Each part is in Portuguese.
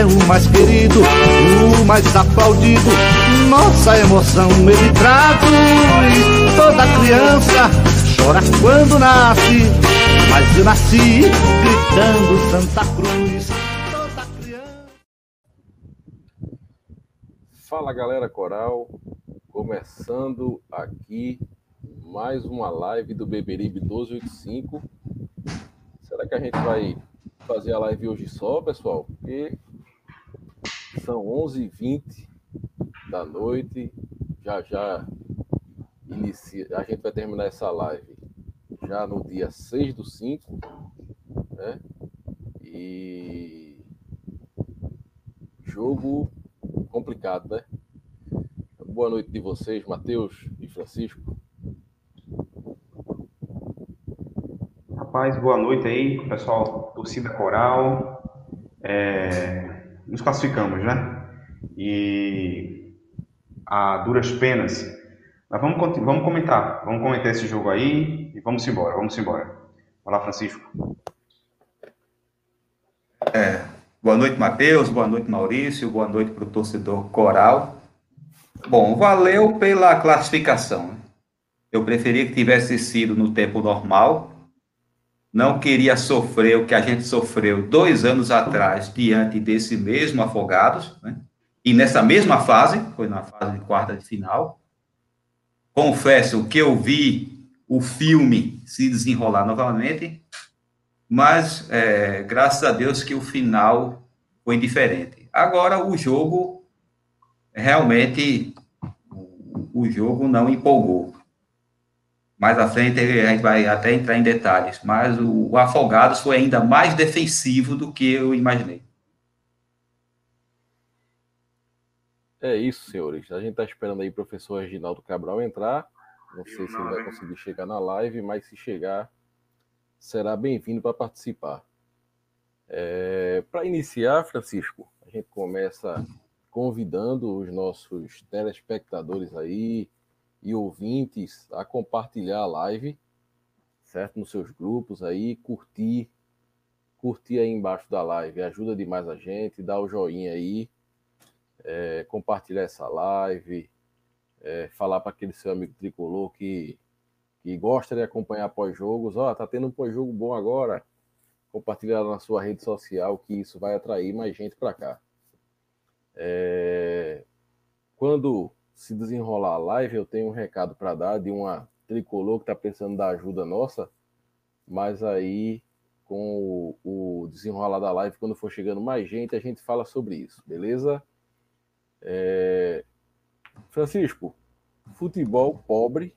é o mais querido, o mais aplaudido. Nossa emoção ele traduz. Toda criança chora quando nasce, mas eu nasci gritando Santa Cruz. Toda criança. Fala galera coral, começando aqui mais uma live do Beberibe 1285. Será que a gente vai fazer a live hoje só, pessoal? Porque são 11h20 da noite. Já já inicia. A gente vai terminar essa live já no dia 6 do 5, né? E jogo complicado, né? Boa noite de vocês, Matheus e Francisco. Rapaz, boa noite aí, pessoal, torcida coral. É, nos classificamos, né? E a duras penas. Mas vamos, vamos comentar, vamos comentar esse jogo aí e vamos embora, vamos embora. Vai lá, Francisco. Boa noite, Matheus. Boa noite, Maurício. Boa noite para o torcedor coral. Bom, valeu pela classificação. Eu preferia que tivesse sido no tempo normal. Não queria sofrer o que a gente sofreu dois anos atrás diante desse mesmo Afogados, né? E nessa mesma fase, foi na fase de quarta de final. Confesso que eu vi o filme se desenrolar novamente, mas é, graças a Deus que o final foi diferente. Agora o jogo realmente o, jogo não empolgou. Mais à frente a gente vai até entrar em detalhes, mas o, o Afogados foi ainda mais defensivo do que eu imaginei. É isso, senhores. A gente está esperando aí o professor Reginaldo Cabral entrar. Não sei se ele vai conseguir chegar na live, mas se chegar, será bem-vindo para participar. para iniciar, Francisco, a gente começa convidando os nossos telespectadores aí e ouvintes a compartilhar a live, certo? Nos seus grupos aí, curtir, curtir aí embaixo da live, ajuda demais a gente, dá o joinha aí, é, compartilhar essa live, é, falar para aquele seu amigo tricolor que, que gosta de acompanhar pós-jogos, ó, tá tendo um pós-jogo bom agora, compartilhar na sua rede social que isso vai atrair mais gente para cá. É, quando se desenrolar a live, eu tenho um recado para dar de uma tricolor que está precisando da ajuda nossa, mas aí com o, o desenrolar da live, quando for chegando mais gente, a gente fala sobre isso, beleza? É, Francisco, futebol pobre,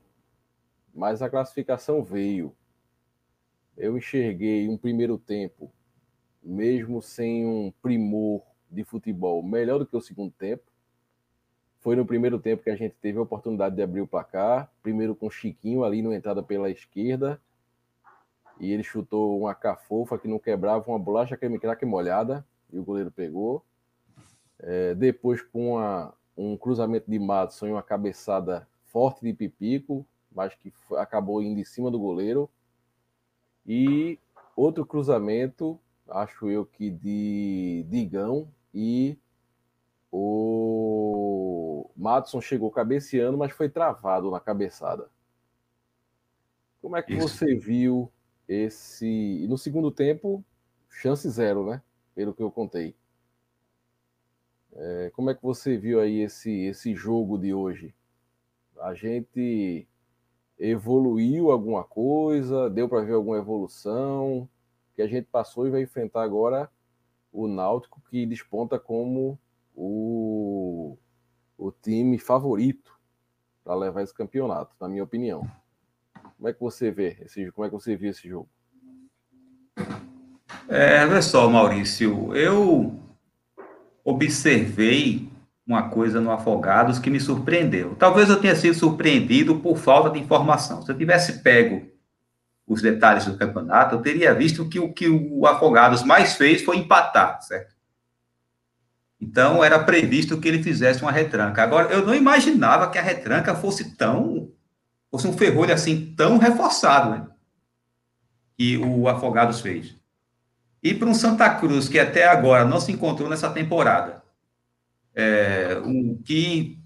mas a classificação veio. Eu enxerguei um primeiro tempo, mesmo sem um primor de futebol, melhor do que o segundo tempo. Foi no primeiro tempo que a gente teve a oportunidade de abrir o placar. Primeiro com Chiquinho ali na entrada pela esquerda. E ele chutou uma cafofa que não quebrava, uma bolacha creme crack molhada. E o goleiro pegou. É, depois com uma, um cruzamento de Madison e uma cabeçada forte de Pipico, mas que acabou indo em cima do goleiro. E outro cruzamento, acho eu que de Digão e o Madison chegou cabeceando, mas foi travado na cabeçada. Como é que Isso. você viu esse. No segundo tempo, chance zero, né? Pelo que eu contei. É, como é que você viu aí esse, esse jogo de hoje? A gente evoluiu alguma coisa? Deu para ver alguma evolução? Que a gente passou e vai enfrentar agora o Náutico, que desponta como o, o time favorito para levar esse campeonato, na minha opinião. Como é que você vê esse, como é que você esse jogo? É, olha só, Maurício, eu observei uma coisa no Afogados que me surpreendeu. Talvez eu tenha sido surpreendido por falta de informação. Se eu tivesse pego os detalhes do campeonato, eu teria visto que o que o Afogados mais fez foi empatar, certo? Então era previsto que ele fizesse uma retranca. Agora eu não imaginava que a retranca fosse tão fosse um ferrolho assim tão reforçado, né? Que o Afogados fez. E para um Santa Cruz que até agora não se encontrou nessa temporada, é, um, que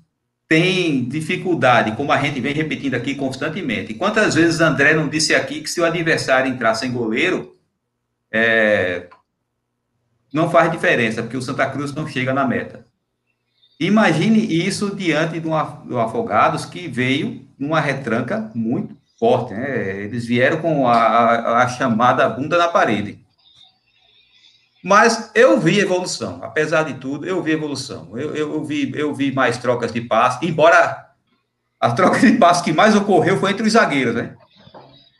tem dificuldade, como a gente vem repetindo aqui constantemente. Quantas vezes André não disse aqui que se o adversário entrar sem goleiro, é, não faz diferença, porque o Santa Cruz não chega na meta. Imagine isso diante do, do Afogados, que veio numa retranca muito forte. Né? Eles vieram com a, a, a chamada bunda na parede. Mas eu vi evolução, apesar de tudo, eu vi evolução. Eu, eu, eu, vi, eu vi mais trocas de passe, embora a troca de passe que mais ocorreu foi entre os zagueiros, né?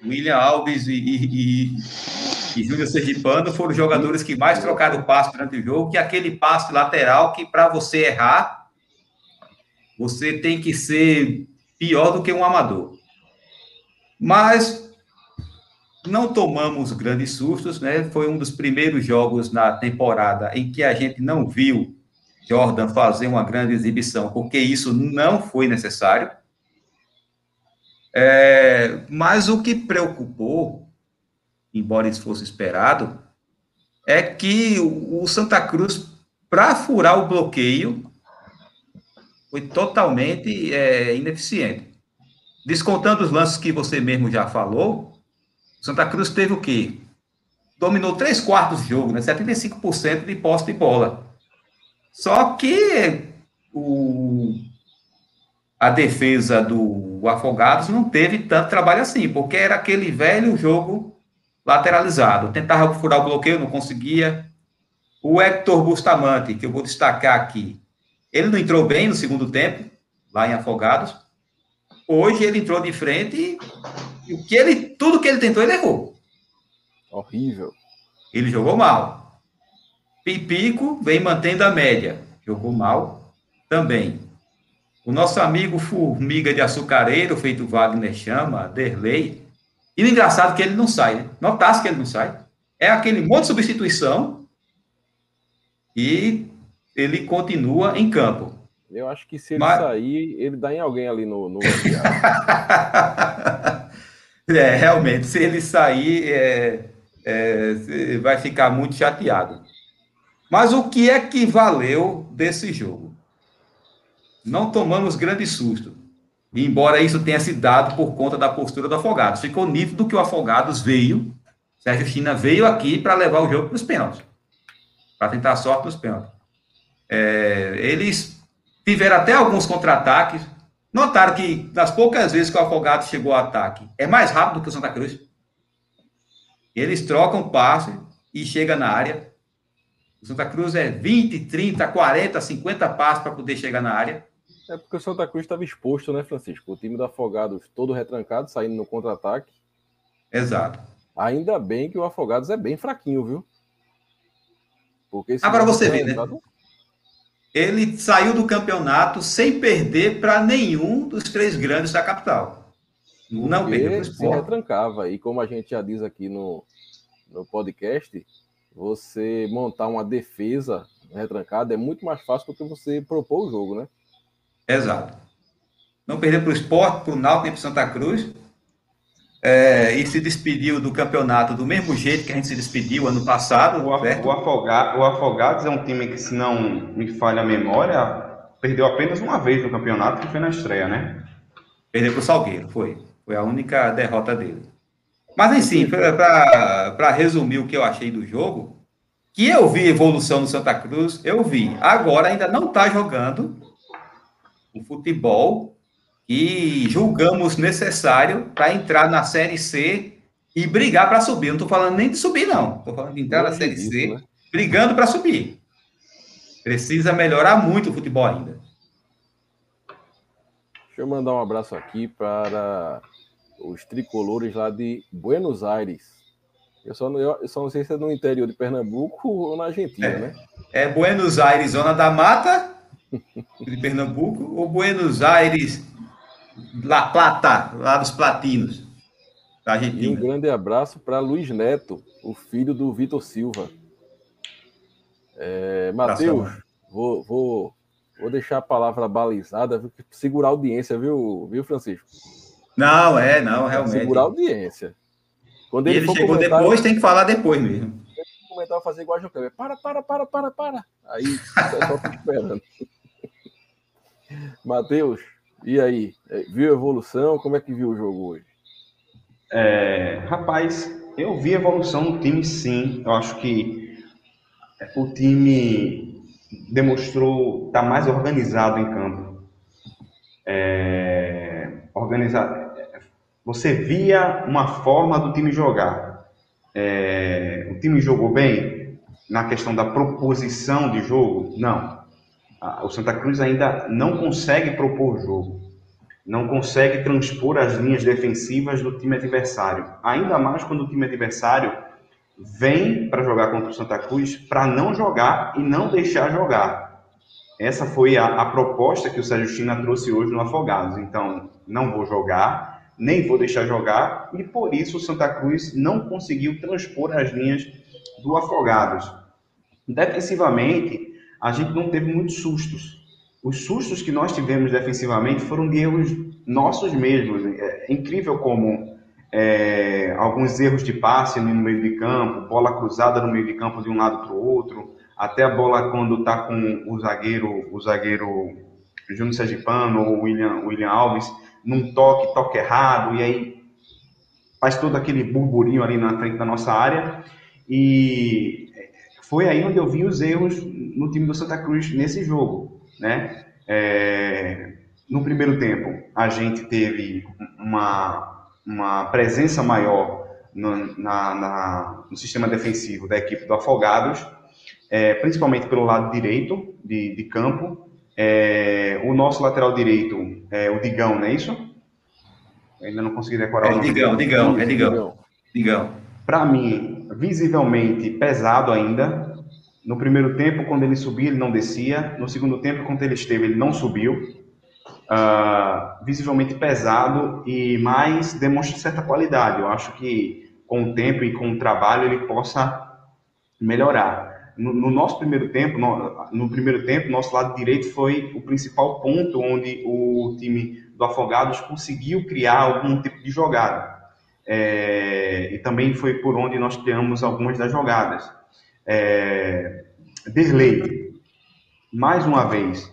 William Alves e, e, e, e Júnior Sergipano foram os jogadores que mais trocaram passe durante o jogo, que é aquele passe lateral que para você errar, você tem que ser pior do que um amador. Mas não tomamos grandes sustos, né? Foi um dos primeiros jogos na temporada em que a gente não viu Jordan fazer uma grande exibição, porque isso não foi necessário. É, mas o que preocupou, embora isso fosse esperado, é que o Santa Cruz, para furar o bloqueio, foi totalmente é, ineficiente. Descontando os lances que você mesmo já falou, Santa Cruz teve o quê? Dominou três quartos de jogo, né? 75% de posse de bola. Só que o, a defesa do Afogados não teve tanto trabalho assim, porque era aquele velho jogo lateralizado. Tentava furar o bloqueio, não conseguia. O Hector Bustamante, que eu vou destacar aqui, ele não entrou bem no segundo tempo, lá em Afogados. Hoje ele entrou de frente e o que ele, tudo que ele tentou, ele errou. Horrível. Ele jogou mal. Pipico vem mantendo a média. Jogou mal também. O nosso amigo Formiga de Açucareiro, feito Wagner chama, Derlei. E o engraçado é que ele não sai. Né? Notasse que ele não sai. É aquele monte de substituição e ele continua em campo. Eu acho que se ele Mas... sair, ele dá em alguém ali no. no... É, realmente, se ele sair, é, é, vai ficar muito chateado. Mas o que é que valeu desse jogo? Não tomamos grande susto. Embora isso tenha se dado por conta da postura do Afogados. Ficou nítido que o Afogados veio, Sérgio China veio aqui para levar o jogo para os pênaltis. Para tentar a sorte nos pênaltis. É, eles tiveram até alguns contra-ataques, Notaram que das poucas vezes que o Afogado chegou ao ataque, é mais rápido que o Santa Cruz. Eles trocam passe e chega na área. O Santa Cruz é 20, 30, 40, 50 passos para poder chegar na área. É porque o Santa Cruz estava exposto, né, Francisco? O time do Afogados todo retrancado, saindo no contra-ataque. Exato. Ainda bem que o Afogados é bem fraquinho, viu? Porque Agora você vê, né? ele saiu do campeonato sem perder para nenhum dos três grandes da capital. Porque não perdeu para o esporte. Se retrancava. E como a gente já diz aqui no, no podcast, você montar uma defesa retrancada é muito mais fácil do que você propor o jogo, né? Exato. Não perder para o esporte, para o Náutico e para Santa Cruz é, e se despediu do campeonato do mesmo jeito que a gente se despediu ano passado. O, o, Afoga, o Afogados é um time que, se não me falha a memória, perdeu apenas uma vez no campeonato, que foi na estreia, né? Perdeu para o Salgueiro, foi. Foi a única derrota dele. Mas, assim, para resumir o que eu achei do jogo, que eu vi evolução no Santa Cruz, eu vi. Agora ainda não está jogando o futebol que julgamos necessário para entrar na Série C e brigar para subir. Não estou falando nem de subir, não. Estou falando de entrar na Série C, né? brigando para subir. Precisa melhorar muito o futebol ainda. Deixa eu mandar um abraço aqui para os tricolores lá de Buenos Aires. Eu só, não, eu só não sei se é no interior de Pernambuco ou na Argentina, é, né? É Buenos Aires, zona da mata de Pernambuco, ou Buenos Aires, La Plata, lá dos Platinos, da Argentina. E um grande abraço para Luiz Neto, o filho do Vitor Silva. É, Matheus, vou, vou, vou deixar a palavra balizada, segurar a audiência, viu, viu, Francisco? Não, é, não, realmente. Segurar a audiência. Quando ele, ele chegou depois, tem que falar depois mesmo. Comentar, fazer igual a João Para, para, para, para, para. Aí fica esperando. Matheus, e aí? Viu a evolução? Como é que viu o jogo hoje? É, rapaz, eu vi evolução no time sim. Eu acho que o time demonstrou estar tá mais organizado em campo. É, organizado. Você via uma forma do time jogar. É, o time jogou bem na questão da proposição de jogo? Não. O Santa Cruz ainda não consegue propor jogo não consegue transpor as linhas defensivas do time adversário. Ainda mais quando o time adversário vem para jogar contra o Santa Cruz para não jogar e não deixar jogar. Essa foi a, a proposta que o Sérgio China trouxe hoje no Afogados. Então, não vou jogar, nem vou deixar jogar, e por isso o Santa Cruz não conseguiu transpor as linhas do Afogados. Defensivamente, a gente não teve muitos sustos os sustos que nós tivemos defensivamente foram de erros nossos mesmos. É incrível como é, alguns erros de passe no meio de campo, bola cruzada no meio de campo de um lado para o outro, até a bola quando está com o zagueiro, o zagueiro Júnior Sergipano ou William, William Alves, num toque, toque errado, e aí faz todo aquele burburinho ali na frente da nossa área. E foi aí onde eu vi os erros no time do Santa Cruz nesse jogo né? É, no primeiro tempo, a gente teve uma, uma presença maior no, na, na, no sistema defensivo da equipe do Afogados, é, principalmente pelo lado direito de, de campo. É, o nosso lateral direito é o Digão, não é isso? Eu ainda não consegui decorar é, o nome. Digão, Digão, é Digão. Digão. Para mim, visivelmente pesado ainda, no primeiro tempo, quando ele subia, ele não descia. No segundo tempo, quando ele esteve, ele não subiu. Uh, visivelmente pesado e mais demonstra certa qualidade. Eu acho que com o tempo e com o trabalho ele possa melhorar. No, no nosso primeiro tempo, no, no, primeiro tempo, nosso lado direito foi o principal ponto onde o time do Afogados conseguiu criar algum tipo de jogada. É, e também foi por onde nós criamos algumas das jogadas. É, Derlei, mais uma vez,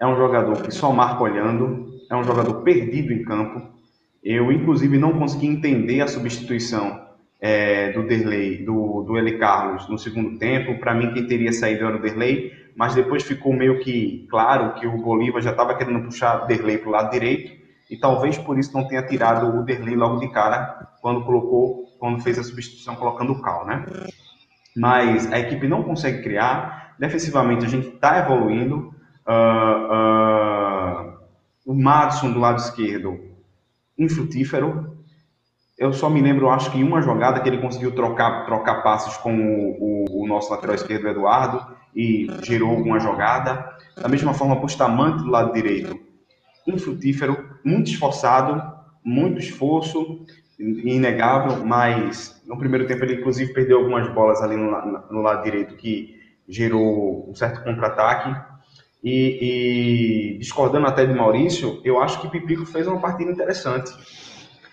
é um jogador que só marca olhando, é um jogador perdido em campo. Eu, inclusive, não consegui entender a substituição é, do Derlei, do, do Eli Carlos no segundo tempo. Para mim, quem teria saído era o Derlei, mas depois ficou meio que claro que o Bolívar já estava querendo puxar Derlei para o lado direito e talvez por isso não tenha tirado o Derlei logo de cara quando colocou, quando fez a substituição colocando o Cal, né? mas a equipe não consegue criar. Defensivamente, a gente está evoluindo. Uh, uh, o Madison do lado esquerdo, infrutífero. Eu só me lembro, acho que uma jogada que ele conseguiu trocar, trocar passes com o, o, o nosso lateral esquerdo, Eduardo, e gerou uma jogada. Da mesma forma, Bustamante do lado direito, infrutífero, muito esforçado, muito esforço, inegável, mas no primeiro tempo ele inclusive perdeu algumas bolas ali no, no lado direito que gerou um certo contra-ataque. E, e, discordando até de Maurício, eu acho que Pipico fez uma partida interessante.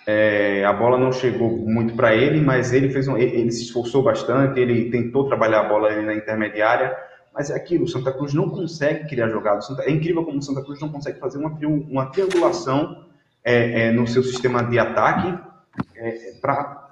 É, a bola não chegou muito para ele, mas ele fez um, ele, ele, se esforçou bastante, ele tentou trabalhar a bola ali na intermediária, mas é aquilo, o Santa Cruz não consegue criar jogadas. É incrível como o Santa Cruz não consegue fazer uma, uma triangulação é, é, no seu sistema de ataque é, para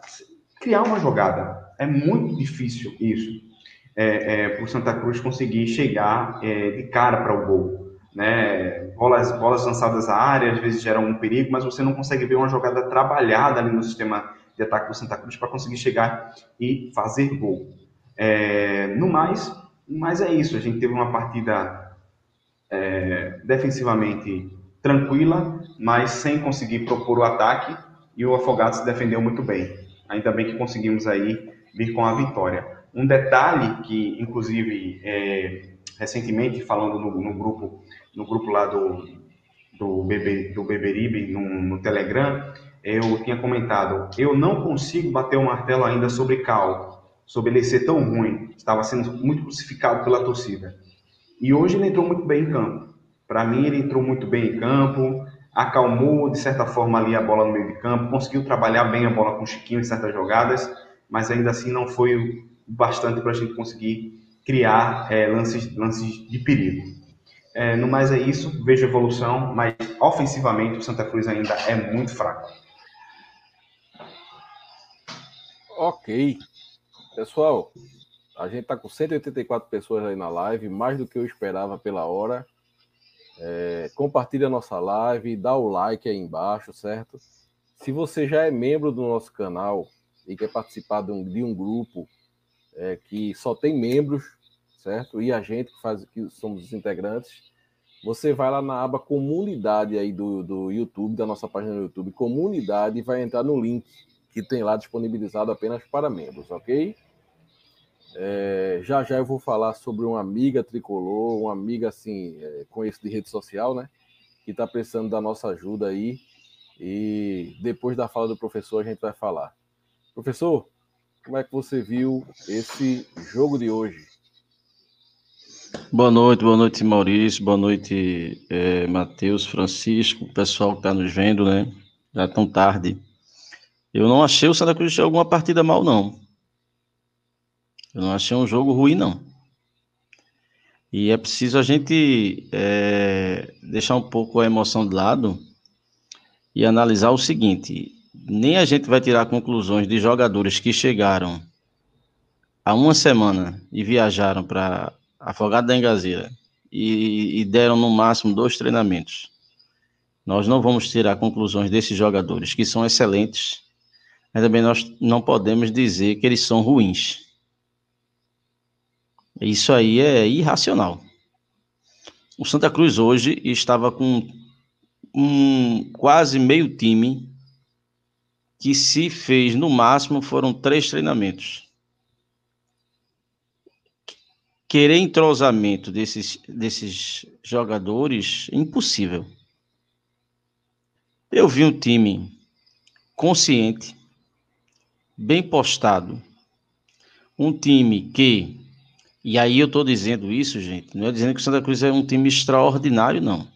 criar uma jogada. É muito difícil isso é, é, para o Santa Cruz conseguir chegar é, de cara para o gol. Né? Bolas, bolas lançadas à área às vezes geram um perigo, mas você não consegue ver uma jogada trabalhada ali no sistema de ataque do Santa Cruz para conseguir chegar e fazer gol. É, no mais, mas é isso. A gente teve uma partida é, defensivamente tranquila, mas sem conseguir propor o ataque e o Afogados se defendeu muito bem. Ainda bem que conseguimos aí vir com a vitória. Um detalhe que, inclusive, é, recentemente, falando no, no, grupo, no grupo lá do, do, Bebe, do Beberibe, no, no Telegram, eu tinha comentado, eu não consigo bater o martelo ainda sobre Cal, sobre ele ser tão ruim, estava sendo muito crucificado pela torcida. E hoje ele entrou muito bem em campo. Para mim, ele entrou muito bem em campo, acalmou de certa forma ali a bola no meio de campo, conseguiu trabalhar bem a bola com o Chiquinho em certas jogadas, mas ainda assim não foi bastante para a gente conseguir criar é, lances, lances de perigo. É, no mais é isso, vejo evolução, mas ofensivamente o Santa Cruz ainda é muito fraco. Ok. Pessoal, a gente está com 184 pessoas aí na live, mais do que eu esperava pela hora. É, compartilha a nossa live, dá o like aí embaixo, certo? Se você já é membro do nosso canal e quer participar de um, de um grupo é, que só tem membros, certo? E a gente que faz, que somos os integrantes. Você vai lá na aba comunidade aí do, do YouTube, da nossa página no YouTube, comunidade, e vai entrar no link que tem lá disponibilizado apenas para membros, ok? É, já já eu vou falar sobre uma amiga tricolor, uma amiga assim, é, conheço de rede social, né? Que está precisando da nossa ajuda aí. E depois da fala do professor, a gente vai falar. Professor, como é que você viu esse jogo de hoje? Boa noite, boa noite, Maurício, boa noite, é, Matheus, Francisco, pessoal que está nos vendo, né? Já tão tarde. Eu não achei o Santa Cruz alguma partida mal, não. Eu não achei um jogo ruim, não. E é preciso a gente é, deixar um pouco a emoção de lado e analisar o seguinte: nem a gente vai tirar conclusões de jogadores que chegaram há uma semana e viajaram para Afogado da Engazeira e, e deram no máximo dois treinamentos. Nós não vamos tirar conclusões desses jogadores que são excelentes, mas também nós não podemos dizer que eles são ruins. Isso aí é irracional. O Santa Cruz hoje estava com um quase meio time que se fez no máximo foram três treinamentos. Querer entrosamento desses, desses jogadores impossível. Eu vi um time consciente, bem postado, um time que, e aí eu estou dizendo isso, gente, não é dizendo que o Santa Cruz é um time extraordinário, não.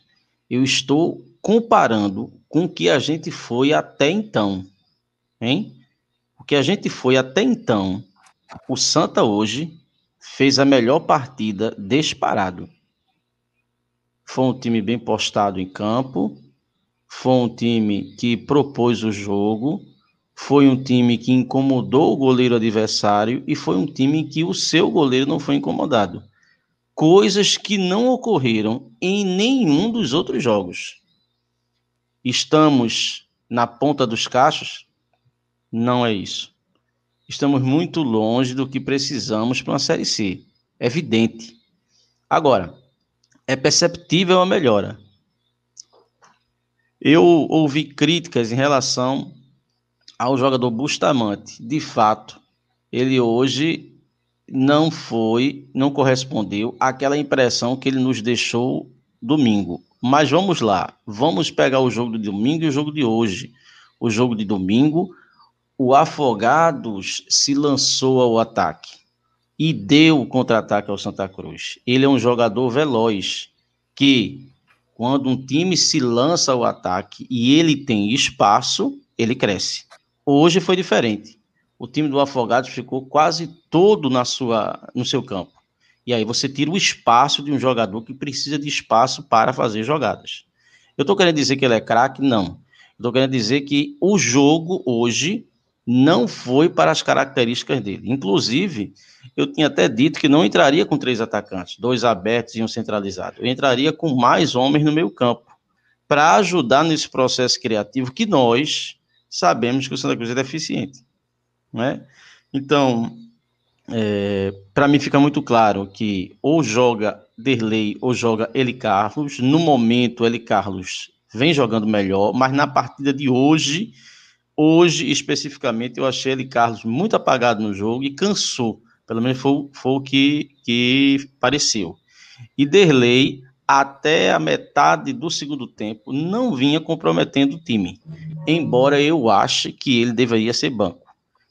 Eu estou comparando com o que a gente foi até então hein? Porque a gente foi até então, o Santa hoje fez a melhor partida disparado. Foi um time bem postado em campo, foi um time que propôs o jogo, foi um time que incomodou o goleiro adversário e foi um time que o seu goleiro não foi incomodado. Coisas que não ocorreram em nenhum dos outros jogos. Estamos na ponta dos cachos? Não é isso. Estamos muito longe do que precisamos para uma Série C. É evidente. Agora, é perceptível a melhora. Eu ouvi críticas em relação ao jogador Bustamante. De fato, ele hoje não foi, não correspondeu àquela impressão que ele nos deixou domingo. Mas vamos lá, vamos pegar o jogo de domingo e o jogo de hoje. O jogo de domingo o Afogados se lançou ao ataque e deu o contra-ataque ao Santa Cruz. Ele é um jogador veloz que, quando um time se lança ao ataque e ele tem espaço, ele cresce. Hoje foi diferente. O time do Afogados ficou quase todo na sua, no seu campo. E aí você tira o espaço de um jogador que precisa de espaço para fazer jogadas. Eu estou querendo dizer que ele é craque? Não. Estou querendo dizer que o jogo hoje não foi para as características dele. Inclusive, eu tinha até dito que não entraria com três atacantes, dois abertos e um centralizado. Eu entraria com mais homens no meio campo, para ajudar nesse processo criativo que nós sabemos que o Santa Cruz é deficiente. Né? Então, é, para mim fica muito claro que ou joga Derlei ou joga Eli Carlos. No momento, Eli Carlos vem jogando melhor, mas na partida de hoje Hoje, especificamente, eu achei ele, Carlos, muito apagado no jogo e cansou. Pelo menos foi, foi o que, que pareceu. E Derlei, até a metade do segundo tempo, não vinha comprometendo o time. Embora eu ache que ele deveria ser banco.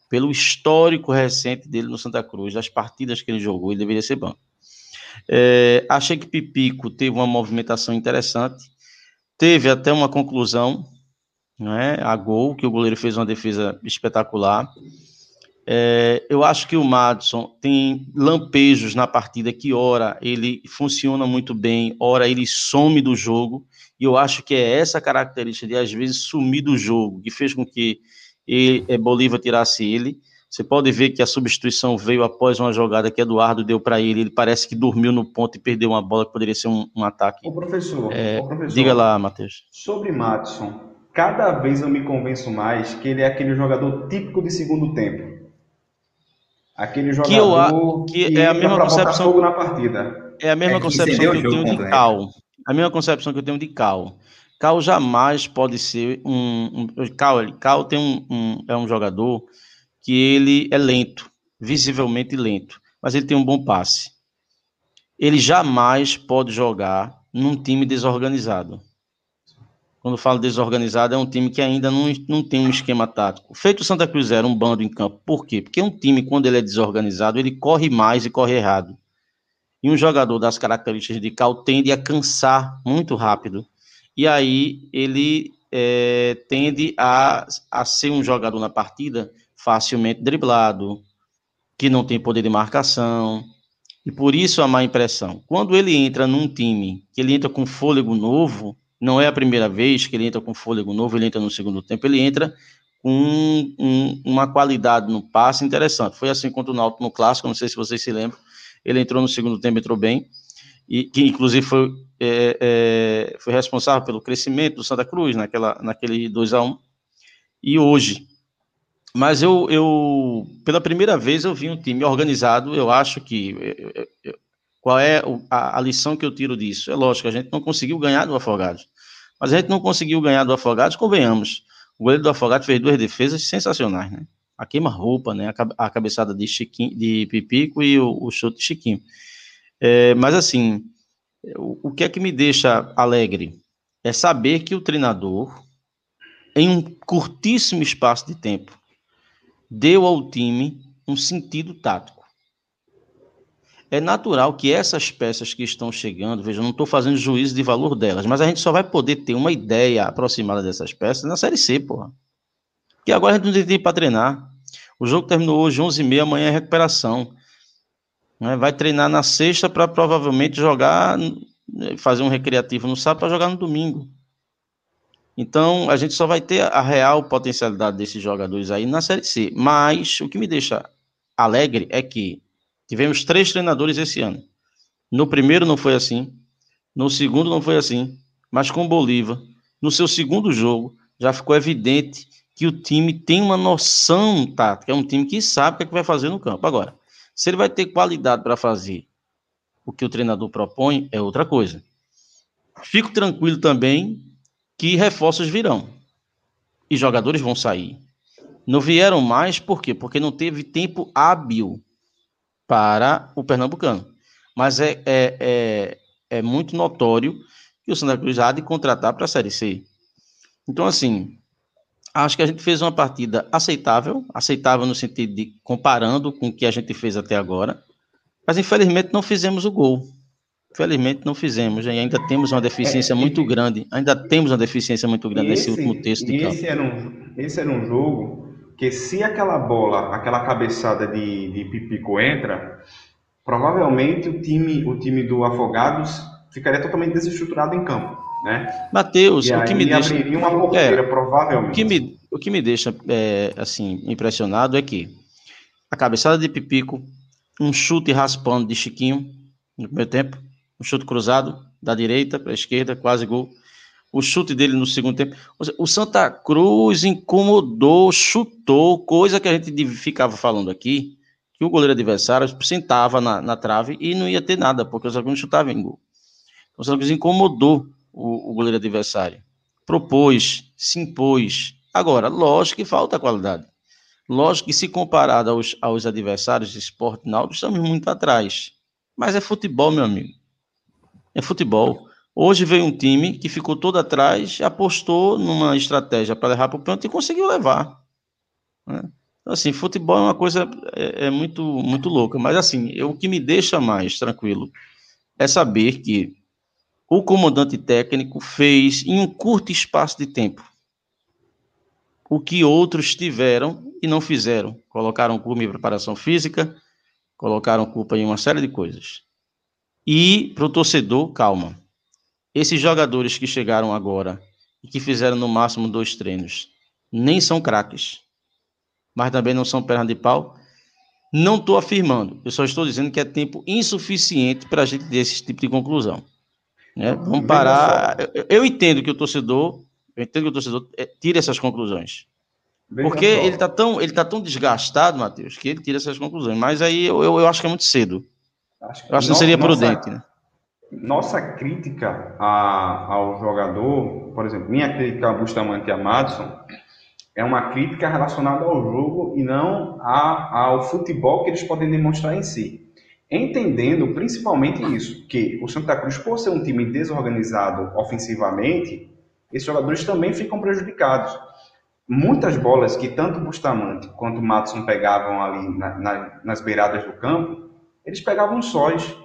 Pelo histórico recente dele no Santa Cruz, das partidas que ele jogou, ele deveria ser banco. É, achei que Pipico teve uma movimentação interessante. Teve até uma conclusão né, a gol, que o goleiro fez uma defesa espetacular. É, eu acho que o Madison tem lampejos na partida que, ora, ele funciona muito bem, ora, ele some do jogo, e eu acho que é essa característica de, às vezes, sumir do jogo, que fez com que ele, é, Bolívar tirasse ele. Você pode ver que a substituição veio após uma jogada que Eduardo deu para ele. Ele parece que dormiu no ponto e perdeu uma bola que poderia ser um, um ataque. O professor, é, professor, diga lá, Matheus. Sobre Madison, cada vez eu me convenço mais que ele é aquele jogador típico de segundo tempo. Aquele jogador que, eu, que, que é a mesma concepção fogo na partida. É a mesma é concepção que eu tenho de Cal. A mesma concepção que eu tenho de Cal. Cal jamais pode ser um, um Cal, Cal tem um, um, é um jogador que ele é lento, visivelmente lento, mas ele tem um bom passe. Ele jamais pode jogar num time desorganizado quando falo desorganizado, é um time que ainda não, não tem um esquema tático. Feito o Santa Cruz era um bando em campo. Por quê? Porque um time, quando ele é desorganizado, ele corre mais e corre errado. E um jogador das características de Cal tende a cansar muito rápido. E aí ele é, tende a, a ser um jogador na partida facilmente driblado, que não tem poder de marcação. E por isso a má impressão. Quando ele entra num time que ele entra com fôlego novo, não é a primeira vez que ele entra com fôlego novo, ele entra no segundo tempo, ele entra com um, um, uma qualidade no passe interessante. Foi assim contra o Náutico no Clássico, não sei se vocês se lembram. Ele entrou no segundo tempo, entrou bem, e que inclusive foi, é, é, foi responsável pelo crescimento do Santa Cruz naquela, naquele 2 a 1 E hoje, mas eu, eu, pela primeira vez, eu vi um time organizado. Eu acho que eu, qual é a, a, lição que eu tiro disso? É lógico, a gente não conseguiu ganhar do Afogados. Mas a gente não conseguiu ganhar do Afogados, convenhamos. O goleiro do Afogados fez duas defesas sensacionais, né? A queima-roupa, né? A, cabeçada de, Chiquinho, de Pipico e o, o chute de Chiquinho. É, mas assim, o, o que é que me deixa alegre? É saber que o treinador, em um curtíssimo espaço de tempo, deu ao time um sentido tático é natural que essas peças que estão chegando, veja, não estou fazendo juízo de valor delas, mas a gente só vai poder ter uma ideia aproximada dessas peças na Série C, porra. Que agora a gente não tem tempo para treinar. O jogo terminou hoje 11h30, amanhã é recuperação. Né? Vai treinar na sexta para provavelmente jogar, fazer um recreativo no sábado para jogar no domingo. Então, a gente só vai ter a real potencialidade desses jogadores aí na Série C. Mas o que me deixa alegre é que Tivemos três treinadores esse ano. No primeiro não foi assim, no segundo não foi assim, mas com Bolívar, no seu segundo jogo, já ficou evidente que o time tem uma noção tática, é um time que sabe o que, é que vai fazer no campo. Agora, se ele vai ter qualidade para fazer o que o treinador propõe, é outra coisa. Fico tranquilo também que reforços virão e jogadores vão sair. Não vieram mais, por quê? Porque não teve tempo hábil para o pernambucano. Mas é, é, é, é muito notório que o Santa Cruz há de contratar para a Série C. Então, assim, acho que a gente fez uma partida aceitável, aceitável no sentido de comparando com o que a gente fez até agora, mas infelizmente não fizemos o gol. Infelizmente não fizemos, e ainda temos uma deficiência é, muito grande, ainda temos uma deficiência muito grande esse, nesse último texto de campo. Era, um, esse era um jogo que se aquela bola, aquela cabeçada de, de Pipico entra, provavelmente o time, o time do Afogados ficaria totalmente desestruturado em campo, né? Mateus, o que me deixa uma porteira, é, provavelmente. O que me o que me deixa é, assim impressionado é que a cabeçada de Pipico, um chute raspando de Chiquinho no primeiro tempo, um chute cruzado da direita para a esquerda, quase gol. O chute dele no segundo tempo. O Santa Cruz incomodou, chutou, coisa que a gente ficava falando aqui, que o goleiro adversário sentava na, na trave e não ia ter nada, porque o Santa Cruz não chutava em gol. Então, o Santa Cruz incomodou o, o goleiro adversário. Propôs, se impôs. Agora, lógico que falta qualidade. Lógico que se comparado aos, aos adversários de esporte náutico, estamos muito atrás. Mas é futebol, meu amigo. É futebol. Hoje veio um time que ficou todo atrás, apostou numa estratégia para levar para o pênalti e conseguiu levar. Né? Então, assim, futebol é uma coisa é, é, muito muito louca. Mas, assim, eu, o que me deixa mais tranquilo é saber que o comandante técnico fez em um curto espaço de tempo o que outros tiveram e não fizeram. Colocaram culpa em preparação física, colocaram culpa em uma série de coisas. E para o torcedor, calma. Esses jogadores que chegaram agora e que fizeram no máximo dois treinos, nem são craques, mas também não são pernas de pau. Não estou afirmando, eu só estou dizendo que é tempo insuficiente para a gente ter esse tipo de conclusão. Né? Vamos parar. Eu, eu, entendo que o torcedor, eu entendo que o torcedor é, tira essas conclusões. Porque ele está tão, ele tá tão desgastado, Matheus, que ele tira essas conclusões. Mas aí eu, eu, eu acho que é muito cedo. Acho que, eu acho que não seria prudente, né? Nossa crítica a, ao jogador, por exemplo, minha crítica ao Bustamante e a Madison, é uma crítica relacionada ao jogo e não a, ao futebol que eles podem demonstrar em si. Entendendo principalmente isso, que o Santa Cruz, por ser um time desorganizado ofensivamente, esses jogadores também ficam prejudicados. Muitas bolas que tanto Bustamante quanto o Matson pegavam ali na, na, nas beiradas do campo, eles pegavam sós.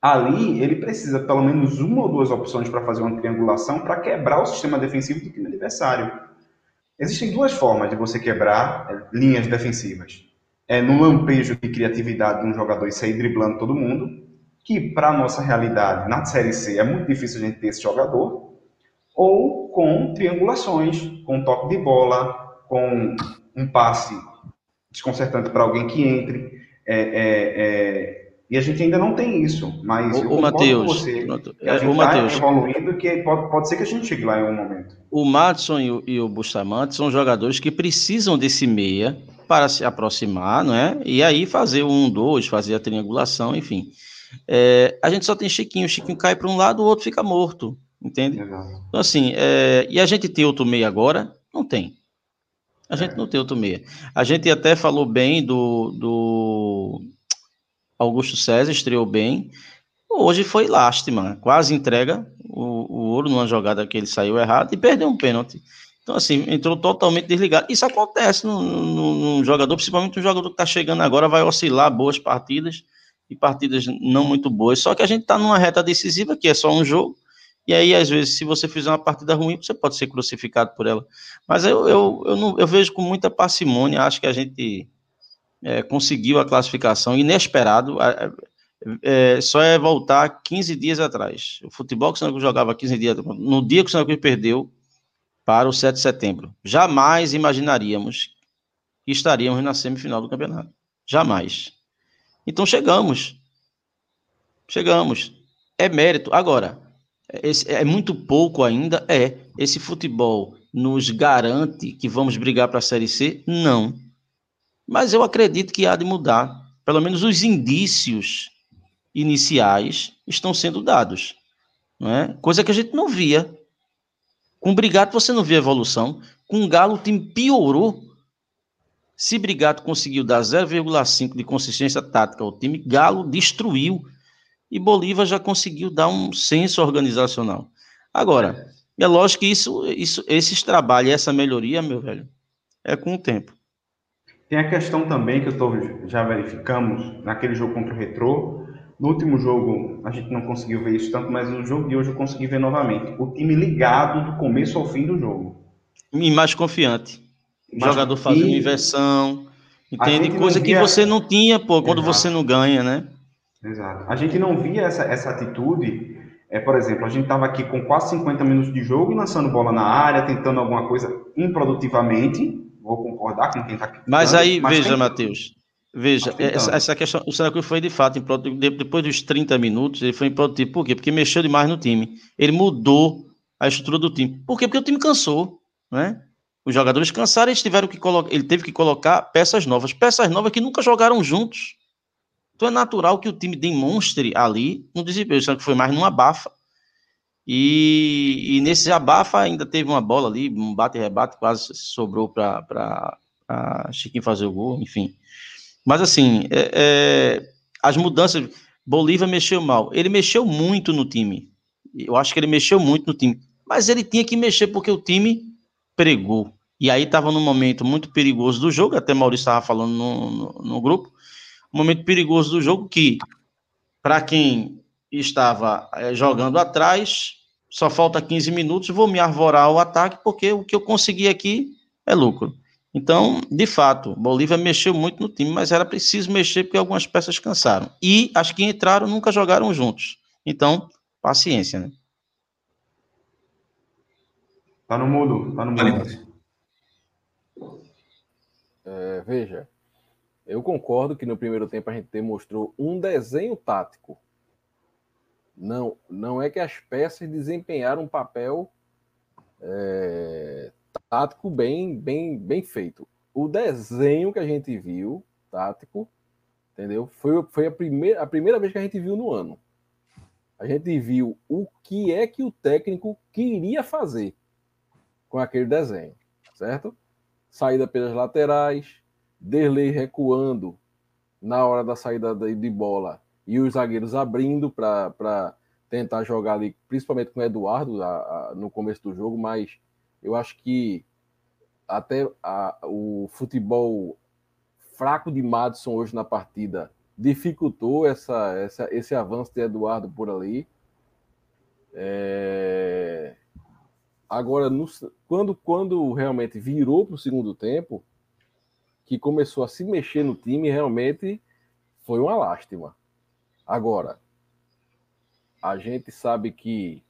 Ali, ele precisa pelo menos uma ou duas opções para fazer uma triangulação para quebrar o sistema defensivo do time adversário. Existem duas formas de você quebrar é, linhas defensivas é, no lampejo de criatividade de um jogador e sair driblando todo mundo, que para a nossa realidade na Série C é muito difícil a gente ter esse jogador, ou com triangulações, com toque de bola, com um passe desconcertante para alguém que entre. É, é, é, e a gente ainda não tem isso, mas o, o Matheus, você, que a é, gente está evoluindo que pode, pode ser que a gente chegue lá em um momento. O Madison e o, e o Bustamante são jogadores que precisam desse meia para se aproximar, não é? E aí fazer um, dois, fazer a triangulação, enfim. É, a gente só tem Chiquinho, o Chiquinho cai para um lado, o outro fica morto, entende? Exato. Então, assim, é, e a gente tem outro meia agora? Não tem. A gente é. não tem outro meia. A gente até falou bem do, do Augusto César, estreou bem. Hoje foi lástima, quase entrega o, o ouro numa jogada que ele saiu errado e perdeu um pênalti. Então, assim, entrou totalmente desligado. Isso acontece num, jogador, principalmente um jogador que está chegando agora, vai oscilar boas partidas e partidas não muito boas. Só que a gente está numa reta decisiva, que é só um jogo, e aí, às vezes, se você fizer uma partida ruim, você pode ser crucificado por ela. Mas eu, eu, eu, não, eu vejo com muita parcimônia, acho que a gente é, conseguiu a classificação inesperado. É, é, só é voltar 15 dias atrás. O futebol que o Santa jogava 15 dias no dia que o Santa perdeu, para o 7 de setembro. Jamais imaginaríamos que estaríamos na semifinal do campeonato. Jamais. Então chegamos. Chegamos. É mérito. Agora, esse, é muito pouco ainda? É. Esse futebol nos garante que vamos brigar para a Série C? Não. Mas eu acredito que há de mudar. Pelo menos os indícios iniciais estão sendo dados. Não é? Coisa que a gente não via com o Brigato você não vê evolução. Com o Galo o time piorou. Se Brigato conseguiu dar 0,5 de consistência tática ao time, Galo destruiu. E Bolívar já conseguiu dar um senso organizacional. Agora, é lógico que isso, isso, esses trabalhos, essa melhoria, meu velho, é com o tempo. Tem a questão também que eu tô, já verificamos naquele jogo contra o Retrô, no último jogo, a gente não conseguiu ver isso tanto, mas no jogo de hoje eu consegui ver novamente. O time ligado do começo ao fim do jogo. E mais confiante. O jogador fazendo inversão. Entende? Coisa via... que você não tinha, pô, quando Exato. você não ganha, né? Exato. A gente não via essa, essa atitude. É, por exemplo, a gente estava aqui com quase 50 minutos de jogo, lançando bola na área, tentando alguma coisa. improdutivamente, vou concordar com quem está Mas aí, mas veja, tem... Matheus, veja, essa, essa, questão, o Santa Cruz foi de fato, depois dos 30 minutos, ele foi improdutivo. Por quê? Porque mexeu demais no time. Ele mudou a estrutura do time. Por quê? Porque o time cansou, né? Os jogadores cansaram, eles tiveram que colocar, ele teve que colocar peças novas, peças novas que nunca jogaram juntos. Então é natural que o time demonstre ali no desempenho, só que foi mais numa bafa. E, e nesse abafa ainda teve uma bola ali, um bate-rebate, quase sobrou para Chiquinho fazer o gol, enfim. Mas assim, é, é, as mudanças. Bolívar mexeu mal. Ele mexeu muito no time. Eu acho que ele mexeu muito no time. Mas ele tinha que mexer porque o time pregou. E aí estava num momento muito perigoso do jogo, até Maurício estava falando no, no, no, grupo, um momento perigoso do jogo que, para quem estava é, jogando atrás, só falta 15 minutos, vou me arvorar ao ataque, porque o que eu consegui aqui é lucro. Então, de fato, Bolívia mexeu muito no time, mas era preciso mexer porque algumas peças cansaram. E as que entraram nunca jogaram juntos. Então, paciência, né? Tá no mudo, tá no mudo. É, veja, eu concordo que no primeiro tempo a gente demonstrou um desenho tático. Não, não é que as peças desempenharam um papel é, tático bem, bem, bem feito. O desenho que a gente viu, tático, entendeu? Foi, foi a, primeira, a primeira vez que a gente viu no ano. A gente viu o que é que o técnico queria fazer com aquele desenho, certo? saída pelas laterais, Derlei recuando na hora da saída de bola e os zagueiros abrindo para tentar jogar ali, principalmente com o Eduardo a, a, no começo do jogo, mas eu acho que até a, o futebol fraco de Madison hoje na partida dificultou essa, essa, esse avanço de Eduardo por ali. É... Agora, no, quando, quando realmente virou para o segundo tempo, que começou a se mexer no time, realmente foi uma lástima. Agora, a gente sabe que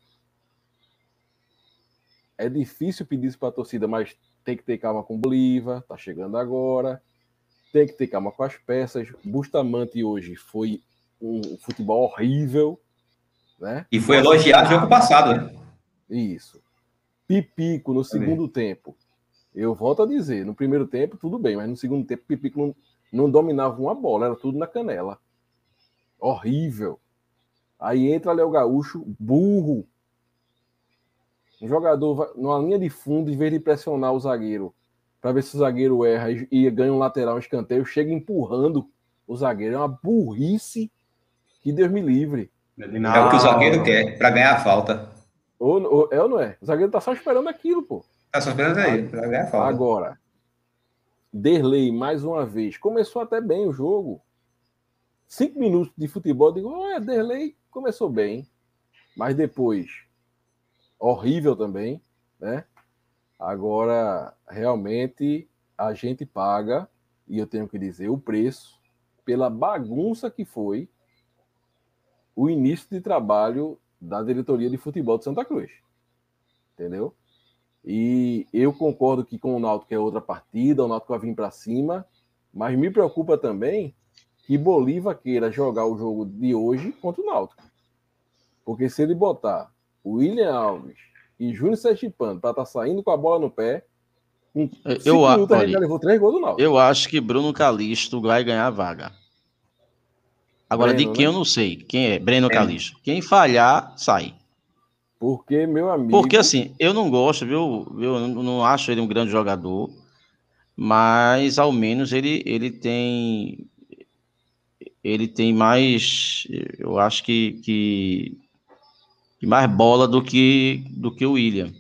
é difícil pedir isso para a torcida, mas tem que ter calma com o Bolívar, tá chegando agora. Tem que ter calma com as peças. Bustamante hoje foi um futebol horrível, né? E foi elogiado no jogo passado, né? Isso. Pipico no segundo tempo. Eu volto a dizer, no primeiro tempo tudo bem, mas no segundo tempo Pipico não, não dominava uma bola, era tudo na canela. Horrível. Aí entra Léo Gaúcho, burro. Um jogador numa linha de fundo, em vez de pressionar o zagueiro, para ver se o zagueiro erra e ganha um lateral, um escanteio, chega empurrando o zagueiro. É uma burrice que Deus me livre. É o que o zagueiro quer, para ganhar a falta. Ou, ou, é ou não é? O zagueiro tá só esperando aquilo, pô. Tá só esperando aí, pra ganhar falta. Agora, Derlei, mais uma vez, começou até bem o jogo. Cinco minutos de futebol, digo, olha, Derlei começou bem. Mas depois, horrível também, né? Agora, realmente, a gente paga, e eu tenho que dizer, o preço pela bagunça que foi o início de trabalho da diretoria de futebol de Santa Cruz. Entendeu? E eu concordo que com o Náutico é outra partida, o Náutico vai vir para cima, mas me preocupa também que Bolívar queira jogar o jogo de hoje contra o Náutico. Porque se ele botar o William Alves e Júnior Sergipano para estar tá saindo com a bola no pé, em eu, minutos, olha, já levou três gols do Náutico. Eu acho que Bruno Calixto vai ganhar a vaga. Agora, Breno, de quem né? eu não sei. Quem é? Breno é. Calixto. Quem falhar, sai. Porque, meu amigo. Porque, assim, eu não gosto, viu? Eu não acho ele um grande jogador. Mas, ao menos, ele, ele tem. Ele tem mais. Eu acho que. que mais bola do que, do que o William.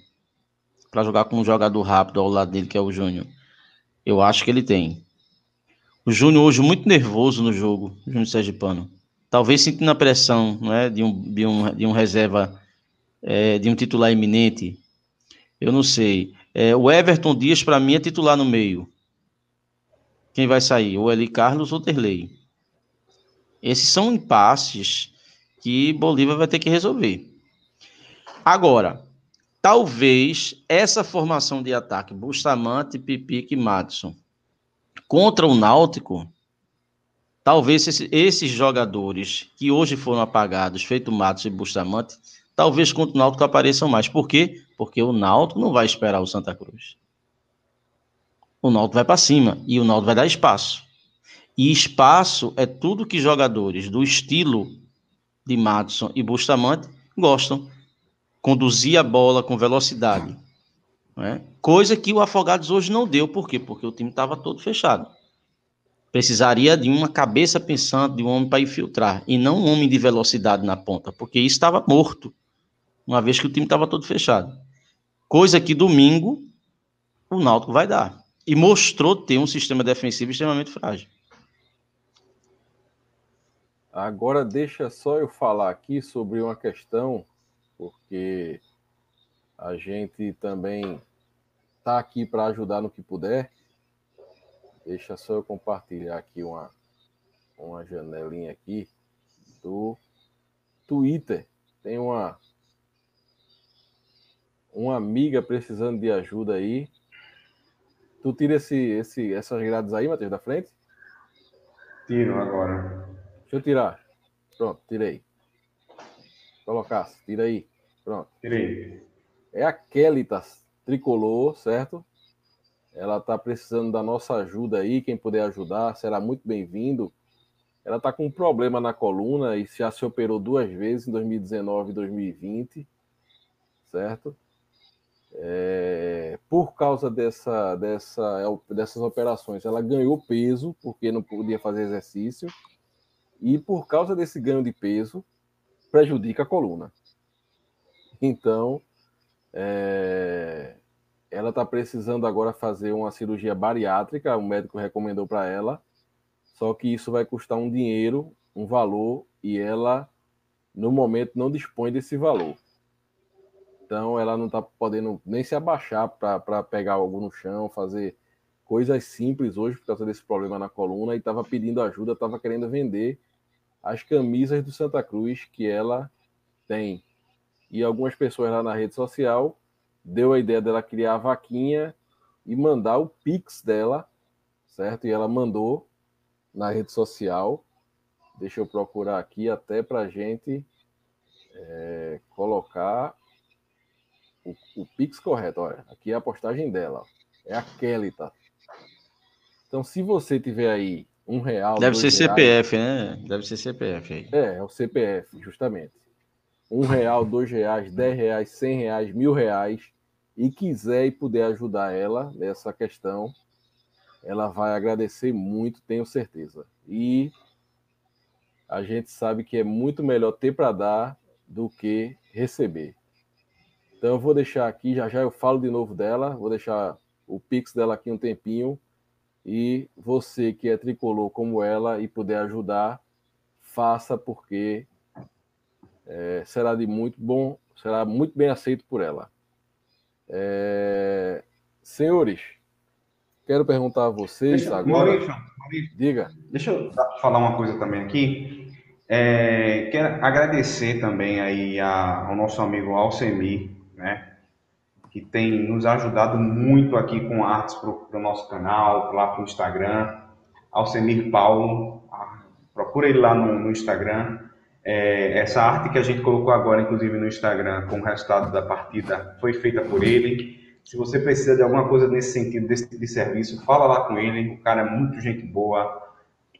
Para jogar com um jogador rápido ao lado dele, que é o Júnior. Eu acho que ele tem. O Júnior hoje muito nervoso no jogo, Júnior Sergipano. Talvez sentindo a pressão não é, de, um, de, um, de um reserva, é, de um titular iminente. Eu não sei. É, o Everton Dias, para mim, é titular no meio. Quem vai sair? Ou Eli Carlos ou Terley. Esses são impasses que Bolívar vai ter que resolver. Agora, talvez essa formação de ataque, Bustamante, Pipique e Madison, contra o Náutico, talvez esses jogadores que hoje foram apagados, feito Matos e Bustamante, talvez contra o Náutico apareçam mais. Por quê? Porque o Náutico não vai esperar o Santa Cruz. O Náutico vai para cima e o Náutico vai dar espaço. E espaço é tudo que jogadores do estilo de Madison e Bustamante gostam. Conduzir a bola com velocidade. Né? Coisa que o Afogados hoje não deu. Por quê? Porque o time estava todo fechado. Precisaria de uma cabeça pensante, de um homem para infiltrar, e não um homem de velocidade na ponta, porque isso estava morto, uma vez que o time estava todo fechado. Coisa que domingo o Náutico vai dar. E mostrou ter um sistema defensivo extremamente frágil. Agora deixa só eu falar aqui sobre uma questão, porque a gente também está aqui para ajudar no que puder. Deixa só eu compartilhar aqui uma, uma janelinha aqui do Twitter. Tem uma uma amiga precisando de ajuda aí. Tu tira esse, esse, essas grades aí, Matheus, da frente? Tiro agora. Deixa eu tirar. Pronto, tirei. Colocasse, tira aí. Pronto. Tirei. É a Kelly, tá? Tricolor, certo? Ela está precisando da nossa ajuda aí. Quem puder ajudar será muito bem-vindo. Ela está com um problema na coluna e já se operou duas vezes em 2019 e 2020, certo? É, por causa dessa, dessa, dessas operações, ela ganhou peso porque não podia fazer exercício e por causa desse ganho de peso, prejudica a coluna. Então, é, ela está precisando agora fazer uma cirurgia bariátrica, o médico recomendou para ela, só que isso vai custar um dinheiro, um valor, e ela, no momento, não dispõe desse valor. Então, ela não está podendo nem se abaixar para pegar algo no chão, fazer coisas simples hoje por causa desse problema na coluna, e estava pedindo ajuda, estava querendo vender as camisas do Santa Cruz que ela tem. E algumas pessoas lá na rede social deu a ideia dela criar a vaquinha e mandar o Pix dela, certo? E ela mandou na rede social. Deixa eu procurar aqui até para gente é, colocar o, o, Pix correto. Olha, aqui é a postagem dela. É a Kelly, tá? Então, se você tiver aí um real. Deve ser CPF, né? Deve ser CPF aí. É, é o CPF, justamente. Um real, dois reais, dez reais, cem reais, mil reais, e quiser e puder ajudar ela nessa questão, ela vai agradecer muito, tenho certeza. E a gente sabe que é muito melhor ter para dar do que receber. Então eu vou deixar aqui, já já eu falo de novo dela, vou deixar o Pix dela aqui um tempinho e você que é tricolor como ela e puder ajudar, faça porque é, será de muito bom, será muito bem aceito por ela. É, senhores, quero perguntar a vocês deixa, agora. Maurício, Maurício, diga. Deixa eu falar uma coisa também aqui. É, quero agradecer também aí a, ao nosso amigo Alcemir, né? Que tem nos ajudado muito aqui com artes para o nosso canal, lá para o Instagram. Alcemir Paulo, ah, procura ele lá no, no Instagram. É, essa arte que a gente colocou agora, inclusive no Instagram, com o resultado da partida, foi feita por ele. Se você precisa de alguma coisa nesse sentido, desse tipo de serviço, fala lá com ele. O cara é muito gente boa,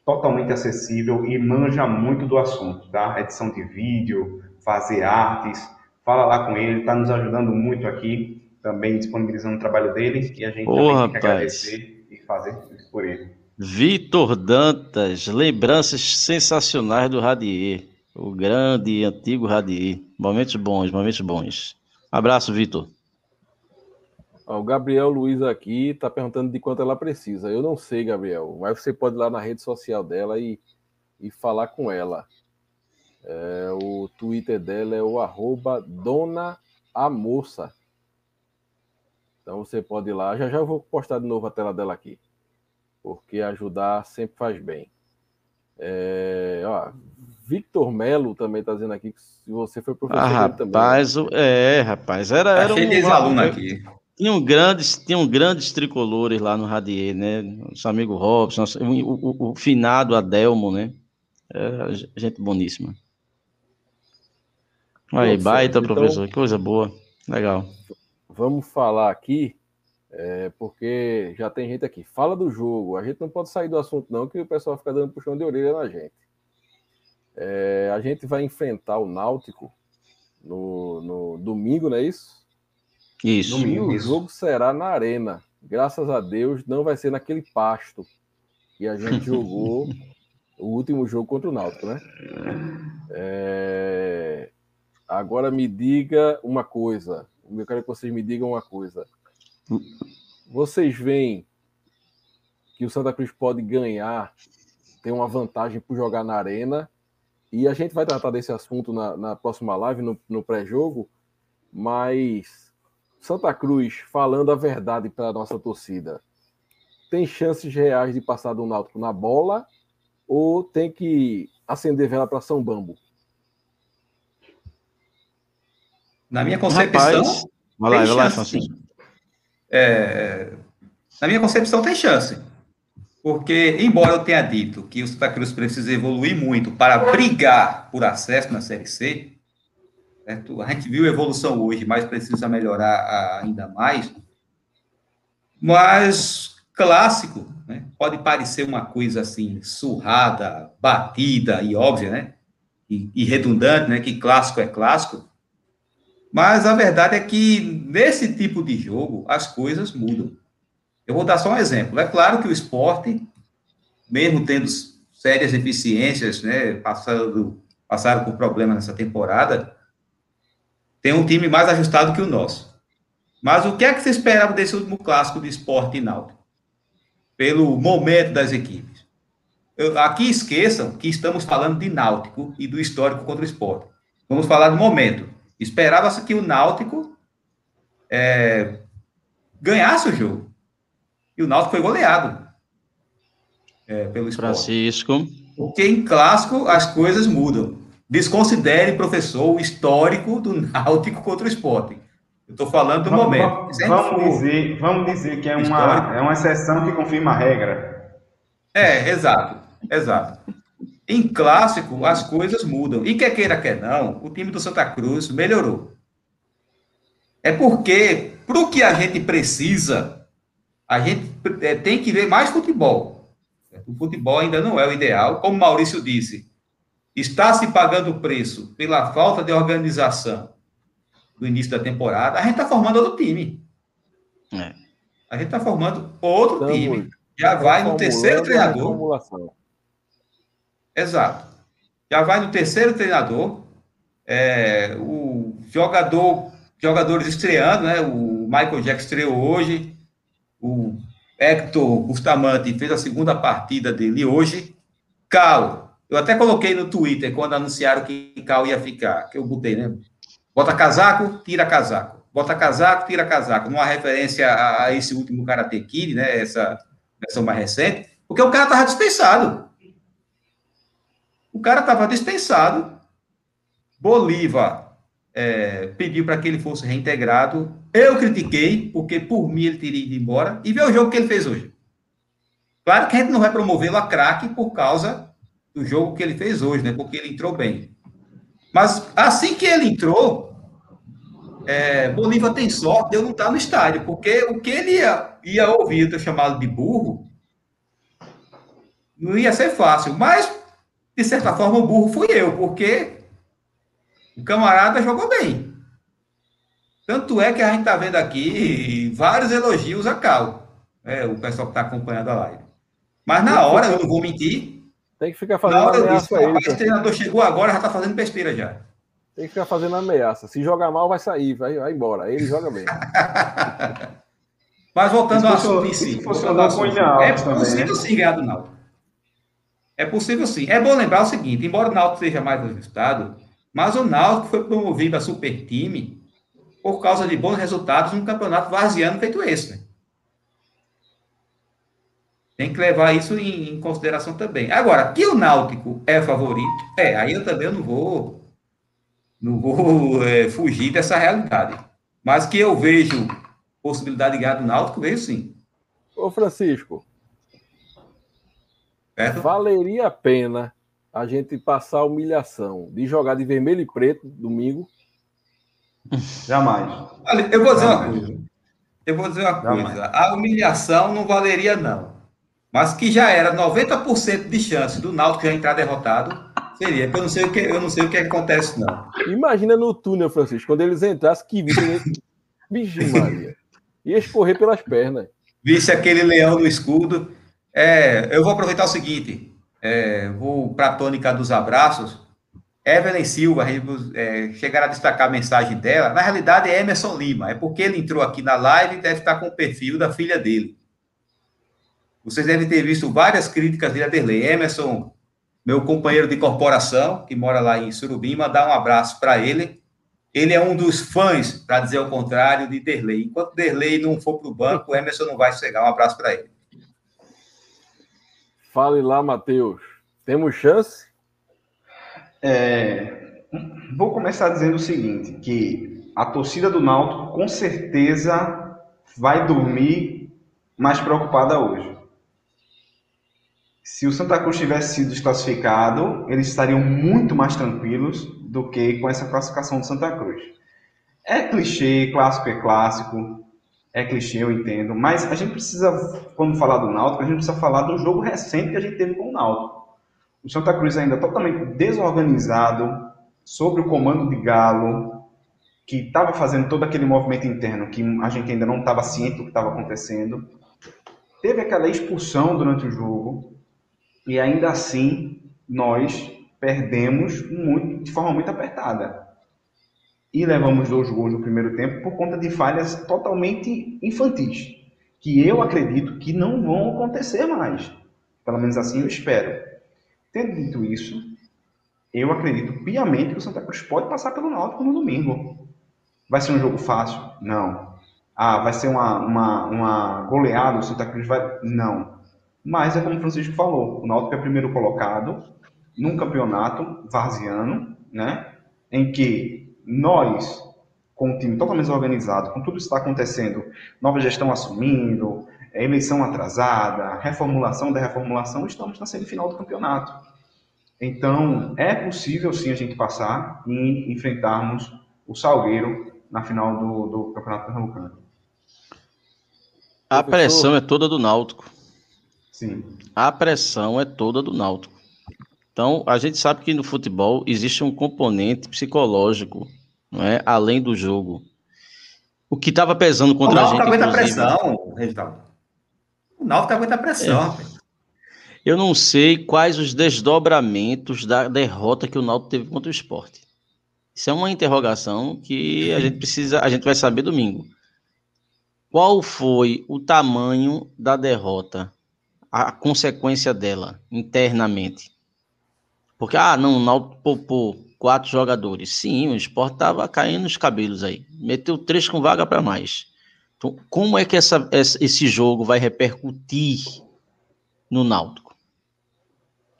totalmente acessível e manja muito do assunto, tá? Edição de vídeo, fazer artes. Fala lá com ele, está nos ajudando muito aqui também disponibilizando o trabalho dele e a gente também tem que agradecer e fazer isso por ele. Vitor Dantas, lembranças sensacionais do Radier, o grande e antigo Radier. Momentos bons, momentos bons. Abraço, Vitor. O Gabriel Luiz aqui está perguntando de quanto ela precisa. Eu não sei, Gabriel, mas você pode ir lá na rede social dela e, e falar com ela. É, o Twitter dela é o arroba Dona a Moça. Então você pode ir lá. Já já eu vou postar de novo a tela dela aqui. Porque ajudar sempre faz bem. É, ó, Victor Melo também está dizendo aqui que se você foi professor ah, rapaz, também. É, rapaz, era, era um, de aluno aqui. Tinham grandes, tinham grandes tricolores lá no Radier, né? Nosso amigo Robson, nosso, o, o, o, finado Adelmo, né? Era gente boníssima. Aí, Pô, baita, então, professor, que coisa boa. Legal. Vamos falar aqui, é, porque já tem gente aqui. Fala do jogo. A gente não pode sair do assunto, não, que o pessoal fica dando puxão de orelha na gente. É, a gente vai enfrentar o Náutico no, no domingo, não é isso? Isso. Domingo, e o jogo será na arena. Graças a Deus, não vai ser naquele pasto que a gente jogou o último jogo contra o Náutico, né? É... Agora me diga uma coisa. Eu quero que vocês me digam uma coisa. Vocês veem que o Santa Cruz pode ganhar, tem uma vantagem por jogar na arena. E a gente vai tratar desse assunto na, na próxima live, no, no pré-jogo. Mas Santa Cruz falando a verdade para a nossa torcida. Tem chances reais de passar do Náutico na bola ou tem que acender vela para São Bambo? Na minha concepção. Rapaz, vai lá, vai lá, Francisco. É, na minha concepção, tem chance. Porque, embora eu tenha dito que o Santa Cruz precisa evoluir muito para brigar por acesso na Série C, certo? a gente viu evolução hoje, mas precisa melhorar ainda mais. Mas clássico né? pode parecer uma coisa assim, surrada, batida e óbvia, né? E, e redundante, né? Que clássico é clássico. Mas a verdade é que nesse tipo de jogo as coisas mudam. Eu vou dar só um exemplo. É claro que o esporte, mesmo tendo sérias deficiências, né, passando, passaram por problemas nessa temporada, tem um time mais ajustado que o nosso. Mas o que é que você esperava desse último clássico de esporte e náutico? Pelo momento das equipes. Eu, aqui esqueçam que estamos falando de náutico e do histórico contra o esporte. Vamos falar do momento. Esperava-se que o náutico é, ganhasse o jogo. E o náutico foi goleado é, pelo esporte. Francisco. Porque em clássico as coisas mudam. Desconsidere, professor, o histórico do Náutico contra o esporte. Eu estou falando do vamos, momento. Vamos, dizer, vamos dizer que é uma, é uma exceção que confirma a regra. É, exato, exato. Em clássico, as coisas mudam. E quer queira, quer não, o time do Santa Cruz melhorou. É porque, para o que a gente precisa, a gente é, tem que ver mais futebol. O futebol ainda não é o ideal. Como Maurício disse, está se pagando o preço pela falta de organização no início da temporada, a gente está formando outro time. É. A gente está formando outro Estamos time. Já vai no terceiro treinador. Exato. Já vai no terceiro treinador. É, o jogador, jogadores estreando, né? O Michael Jackson estreou hoje. O Hector Bustamante fez a segunda partida dele hoje. Cal eu até coloquei no Twitter quando anunciaram que Cal ia ficar, que eu botei, né? Bota casaco, tira casaco. Bota casaco, tira casaco. Numa referência a, a esse último Karate Kid, né? Essa versão mais recente. Porque o cara estava dispensado. O cara estava dispensado. Bolívar é, pediu para que ele fosse reintegrado. Eu critiquei, porque por mim ele teria ido embora. E vê o jogo que ele fez hoje. Claro que a gente não vai promovê-lo a craque por causa do jogo que ele fez hoje, né? Porque ele entrou bem. Mas assim que ele entrou, é, Bolívar tem sorte de eu não estar no estádio, porque o que ele ia, ia ouvir ter chamado de burro não ia ser fácil. Mas, de certa forma, o burro fui eu, porque o camarada jogou bem. Tanto é que a gente está vendo aqui vários elogios a Cal, é, o pessoal que está acompanhando a live. Mas na hora, eu não vou mentir, tem que ficar fazendo ameaça disse, aí. O treinador chegou agora, já tá fazendo besteira já. Tem que ficar fazendo ameaça. Se jogar mal, vai sair, vai, vai embora. Aí ele joga bem. Mas voltando ao assunto em si. É possível né? sim ganhar do Náutico. É possível sim. É bom lembrar o seguinte, embora o Náutico seja mais ajustado, mas o Náutico foi promovido a super time por causa de bons resultados num campeonato vaziano feito esse, né? Tem que levar isso em, em, consideração também. Agora, que o Náutico é favorito, é, aí eu também não vou, não vou é, fugir dessa realidade. Mas que eu vejo possibilidade de ganhar do Náutico, vejo sim. Ô, Francisco, certo? valeria a pena a gente passar a humilhação de jogar de vermelho e preto domingo? Jamais. Olha, eu vou dizer Jamais. uma coisa. Eu vou dizer uma Jamais. coisa. A humilhação não valeria, não. Mas que já era 90% de chance do Náutico já entrar derrotado, seria. Eu não sei o que, eu não sei o que acontece, não. Imagina no túnel, Francisco, quando eles entrassem, que Vixe, Maria. Ia escorrer pelas pernas. Visse aquele leão no escudo. É, eu vou aproveitar o seguinte. É, vou para a tônica dos abraços. Evelyn Silva, é, chegar a destacar a mensagem dela. Na realidade, é Emerson Lima. É porque ele entrou aqui na live e deve estar com o perfil da filha dele. Vocês devem ter visto várias críticas de Aderley. Emerson, meu companheiro de corporação, que mora lá em Surubim, mandar um abraço para ele. Ele é um dos fãs, para dizer o contrário, de Derlei. Enquanto Derlei não for para o banco, Emerson não vai chegar. Um abraço para ele. Fale lá, Matheus. Temos chance? É, vou começar dizendo o seguinte, que a torcida do Náutico com certeza vai dormir mais preocupada hoje. Se o Santa Cruz tivesse sido desclassificado, eles estariam muito mais tranquilos do que com essa classificação do Santa Cruz. É clichê, clássico é clássico, é clichê, eu entendo, mas a gente precisa, quando falar do Náutico, a gente precisa falar do jogo recente que a gente teve com o Náutico. O Santa Cruz ainda totalmente desorganizado, sobre o comando de Galo, que estava fazendo todo aquele movimento interno que a gente ainda não estava ciente do que estava acontecendo. Teve aquela expulsão durante o jogo, e ainda assim nós perdemos muito, de forma muito apertada. E levamos dois gols no primeiro tempo por conta de falhas totalmente infantis, que eu acredito que não vão acontecer mais. Pelo menos assim eu espero. Tendo dito isso, eu acredito piamente que o Santa Cruz pode passar pelo Náutico no domingo. Vai ser um jogo fácil? Não. Ah, vai ser uma, uma, uma goleada, o Santa Cruz vai... Não. Mas é como o Francisco falou, o Náutico é primeiro colocado num campeonato varziano, né? Em que nós, com o time totalmente organizado, com tudo isso que está acontecendo, nova gestão assumindo, eleição atrasada, reformulação da reformulação, estamos na semifinal do campeonato. Então, é possível sim a gente passar e enfrentarmos o Salgueiro na final do, do Campeonato Pernambucano. A pressão é toda do Náutico. Sim. A pressão é toda do Náutico. Então, a gente sabe que no futebol existe um componente psicológico, é? Além do jogo. O que estava pesando contra a gente. O Náutico aguenta pressão, Reginaldo. O Náutico aguenta pressão. É. Eu não sei quais os desdobramentos da derrota que o Náutico teve contra o esporte. Isso é uma interrogação que a gente precisa, a gente vai saber domingo. Qual foi o tamanho da derrota a consequência dela internamente. Porque, ah, não, o Náutico poupou quatro jogadores. Sim, o esporte estava caindo os cabelos aí. Meteu três com vaga para mais. Então, como é que essa, esse jogo vai repercutir no Náutico?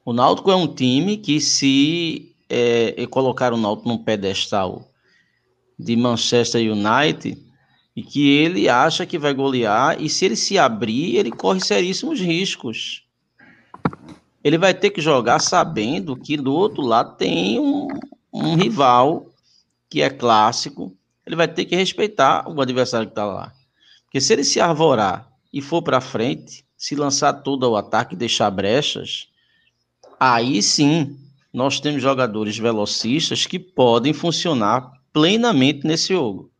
O Náutico é um time que, se é, colocar o Náutico num pedestal de Manchester United, e que ele acha que vai golear, e se ele se abrir, ele corre seríssimos riscos. Ele vai ter que jogar sabendo que do outro lado tem um, um rival que é clássico, ele vai ter que respeitar o adversário que está lá. Porque se ele se arvorar e for para frente, se lançar todo ao ataque e deixar brechas, aí sim nós temos jogadores velocistas que podem funcionar plenamente nesse jogo.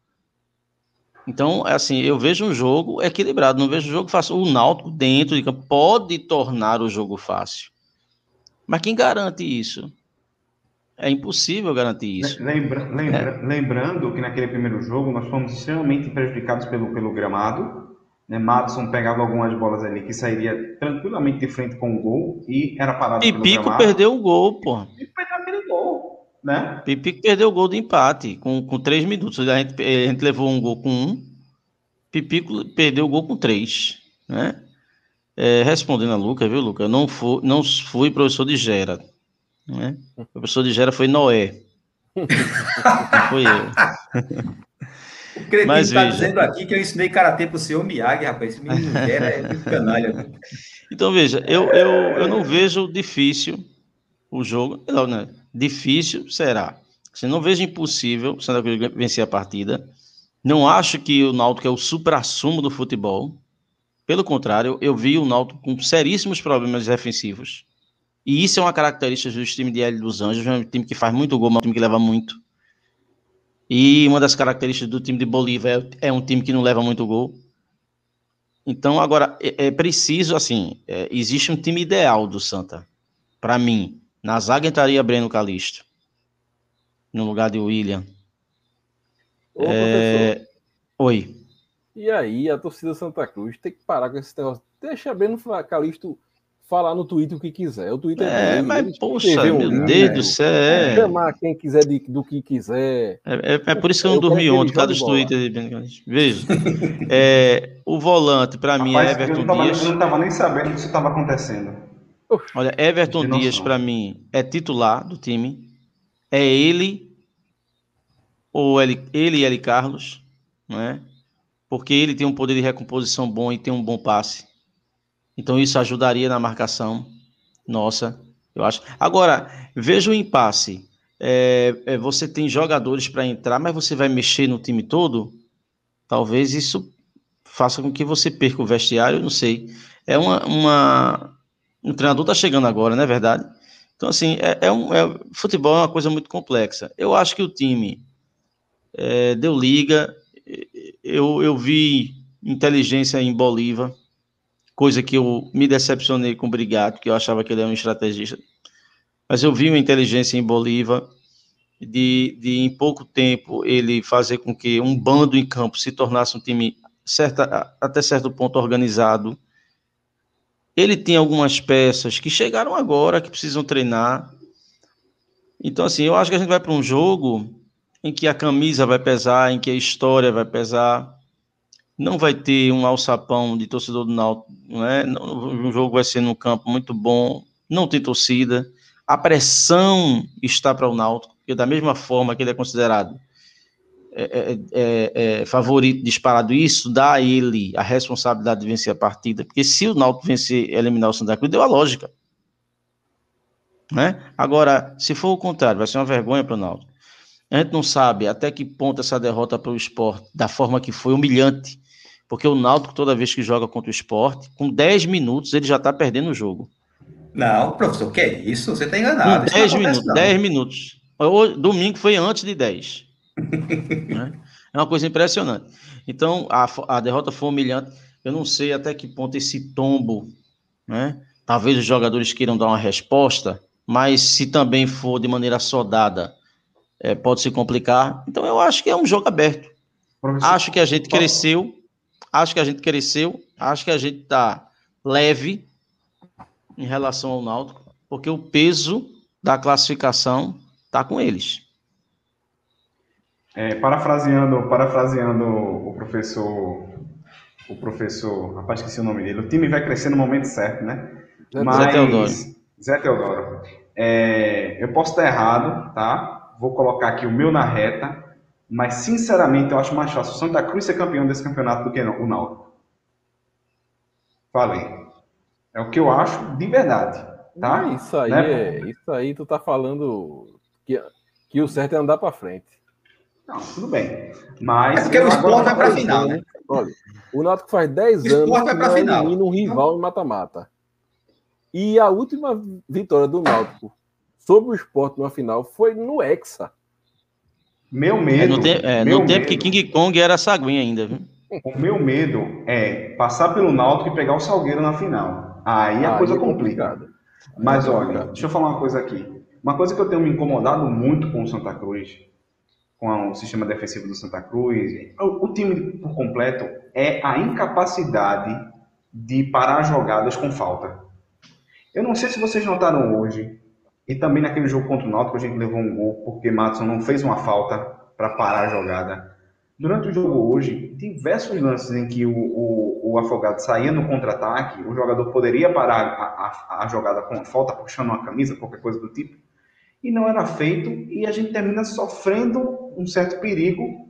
Então, é assim, eu vejo um jogo equilibrado, não vejo um jogo fácil. O Náutico dentro de campo pode tornar o jogo fácil. Mas quem garante isso? É impossível garantir isso. Lembra, lembra, é. Lembrando que naquele primeiro jogo nós fomos extremamente prejudicados pelo, pelo gramado. Né? Madison pegava algumas bolas ali que sairia tranquilamente de frente com o gol e era parado e Pico perdeu o gol, pô. E perdeu aquele gol né? Pipico perdeu o gol do empate com, com três minutos. A gente, a gente levou um gol com um, Pipico perdeu o gol com três, né? É, respondendo a Luca, viu, Luca? Eu não fui, não fui professor de Gera. Né? O professor de Gera foi Noé. não foi eu. O cretino está dizendo aqui que eu ensinei karatê para o senhor Miyagi, rapaz. Esse menino Gera é muito canalha. Então, veja, eu, eu, eu não vejo difícil o jogo. Não, né? Difícil será. Você não vejo impossível o Santa Cruz vencer a partida. Não acho que o Náutico é o supra-sumo do futebol. Pelo contrário, eu vi o Náutico com seríssimos problemas defensivos. E isso é uma característica do time de L dos Anjos, é um time que faz muito gol, mas é um time que leva muito. E uma das características do time de Bolívia é, é um time que não leva muito gol. Então, agora, é, é preciso, assim, é, existe um time ideal do Santa. Para mim, na zaga entraria Breno Calixto, no lugar de William. Ô, é... Oi. E aí, a torcida Santa Cruz tem que parar com esse negócio. Deixa Breno Calixto falar no Twitter o que quiser. O Twitter é, dele, mas poxa, meu um Deus do céu. É. Chamar quem quiser de, do que quiser. É, é, é por isso que eu não dormi ontem, por causa dos Twitter. Veja, é, o volante para mim é Everton eu tava, Dias. Eu não estava nem sabendo que isso estava acontecendo. Olha, Everton Dias para mim é titular do time. É ele ou ele, ele e L. Carlos, não é? Porque ele tem um poder de recomposição bom e tem um bom passe. Então isso ajudaria na marcação nossa, eu acho. Agora, veja o impasse. É, é, você tem jogadores para entrar, mas você vai mexer no time todo? Talvez isso faça com que você perca o vestiário, não sei. É uma. uma... O treinador está chegando agora, não é verdade? Então, assim, é, é um, é, futebol é uma coisa muito complexa. Eu acho que o time é, deu liga. Eu, eu vi inteligência em Bolívar coisa que eu me decepcionei com o Brigado, que eu achava que ele era um estrategista. Mas eu vi uma inteligência em Bolívar de, de em pouco tempo ele fazer com que um bando em campo se tornasse um time certa, até certo ponto organizado. Ele tinha algumas peças que chegaram agora, que precisam treinar. Então, assim, eu acho que a gente vai para um jogo em que a camisa vai pesar, em que a história vai pesar, não vai ter um alçapão de torcedor do Náutico, não é? O jogo vai ser no campo muito bom, não tem torcida. A pressão está para o Náutico, porque da mesma forma que ele é considerado é, é, é, é, favorito disparado, isso dá a ele a responsabilidade de vencer a partida, porque se o Náutico vencer eliminar o Santa Cruz, deu a lógica. Né? Agora, se for o contrário, vai ser uma vergonha para o Náutico. A gente não sabe até que ponto essa derrota para o esporte, da forma que foi humilhante, porque o Náutico, toda vez que joga contra o esporte, com 10 minutos ele já está perdendo o jogo. Não, professor, que é isso? Você está enganado. Com 10 minutos. 10 minutos. O domingo foi antes de 10. né? É uma coisa impressionante. Então, a, a derrota foi humilhante. Eu não sei até que ponto esse tombo, né? Talvez os jogadores queiram dar uma resposta, mas se também for de maneira sodada, é, pode se complicar. Então, eu acho que é um jogo aberto. Professor, acho que a gente cresceu Acho que a gente cresceu, acho que a gente está leve em relação ao Náutico, porque o peso da classificação está com eles. É, parafraseando, parafraseando o professor, o professor, rapaz, esqueci o nome dele. O time vai crescer no momento certo, né? Zé, Mas, Zé Teodoro. Zé Teodoro. É, eu posso estar errado, tá? Vou colocar aqui o meu na reta, mas, sinceramente, eu acho mais fácil o Santa Cruz ser campeão desse campeonato do que o Náutico. Falei. É o que eu acho de verdade. Tá? Isso aí, né? é, isso aí tu tá falando que, que o certo é andar para frente. Não, tudo bem. Mas. É porque o esporte vai para final, né? Olha, o Náutico faz 10 anos que não final. um rival em mata-mata. E a última vitória do Náutico sobre o esporte numa final foi no Hexa. Meu medo. É, no, te, é, no tempo que King Kong era saguinha ainda, viu? O meu medo é passar pelo Náutico e pegar o Salgueiro na final. Aí a coisa é complica. Mas é olha, deixa eu falar uma coisa aqui. Uma coisa que eu tenho me incomodado muito com o Santa Cruz, com o sistema defensivo do Santa Cruz, o, o time por completo, é a incapacidade de parar jogadas com falta. Eu não sei se vocês notaram hoje, e também naquele jogo contra o Náutico a gente levou um gol porque Matson não fez uma falta para parar a jogada. Durante o jogo hoje, diversos lances em que o, o, o Afogado saía no contra-ataque, o jogador poderia parar a, a, a, jogada com falta, puxando uma camisa, qualquer coisa do tipo, e não era feito, e a gente termina sofrendo um certo perigo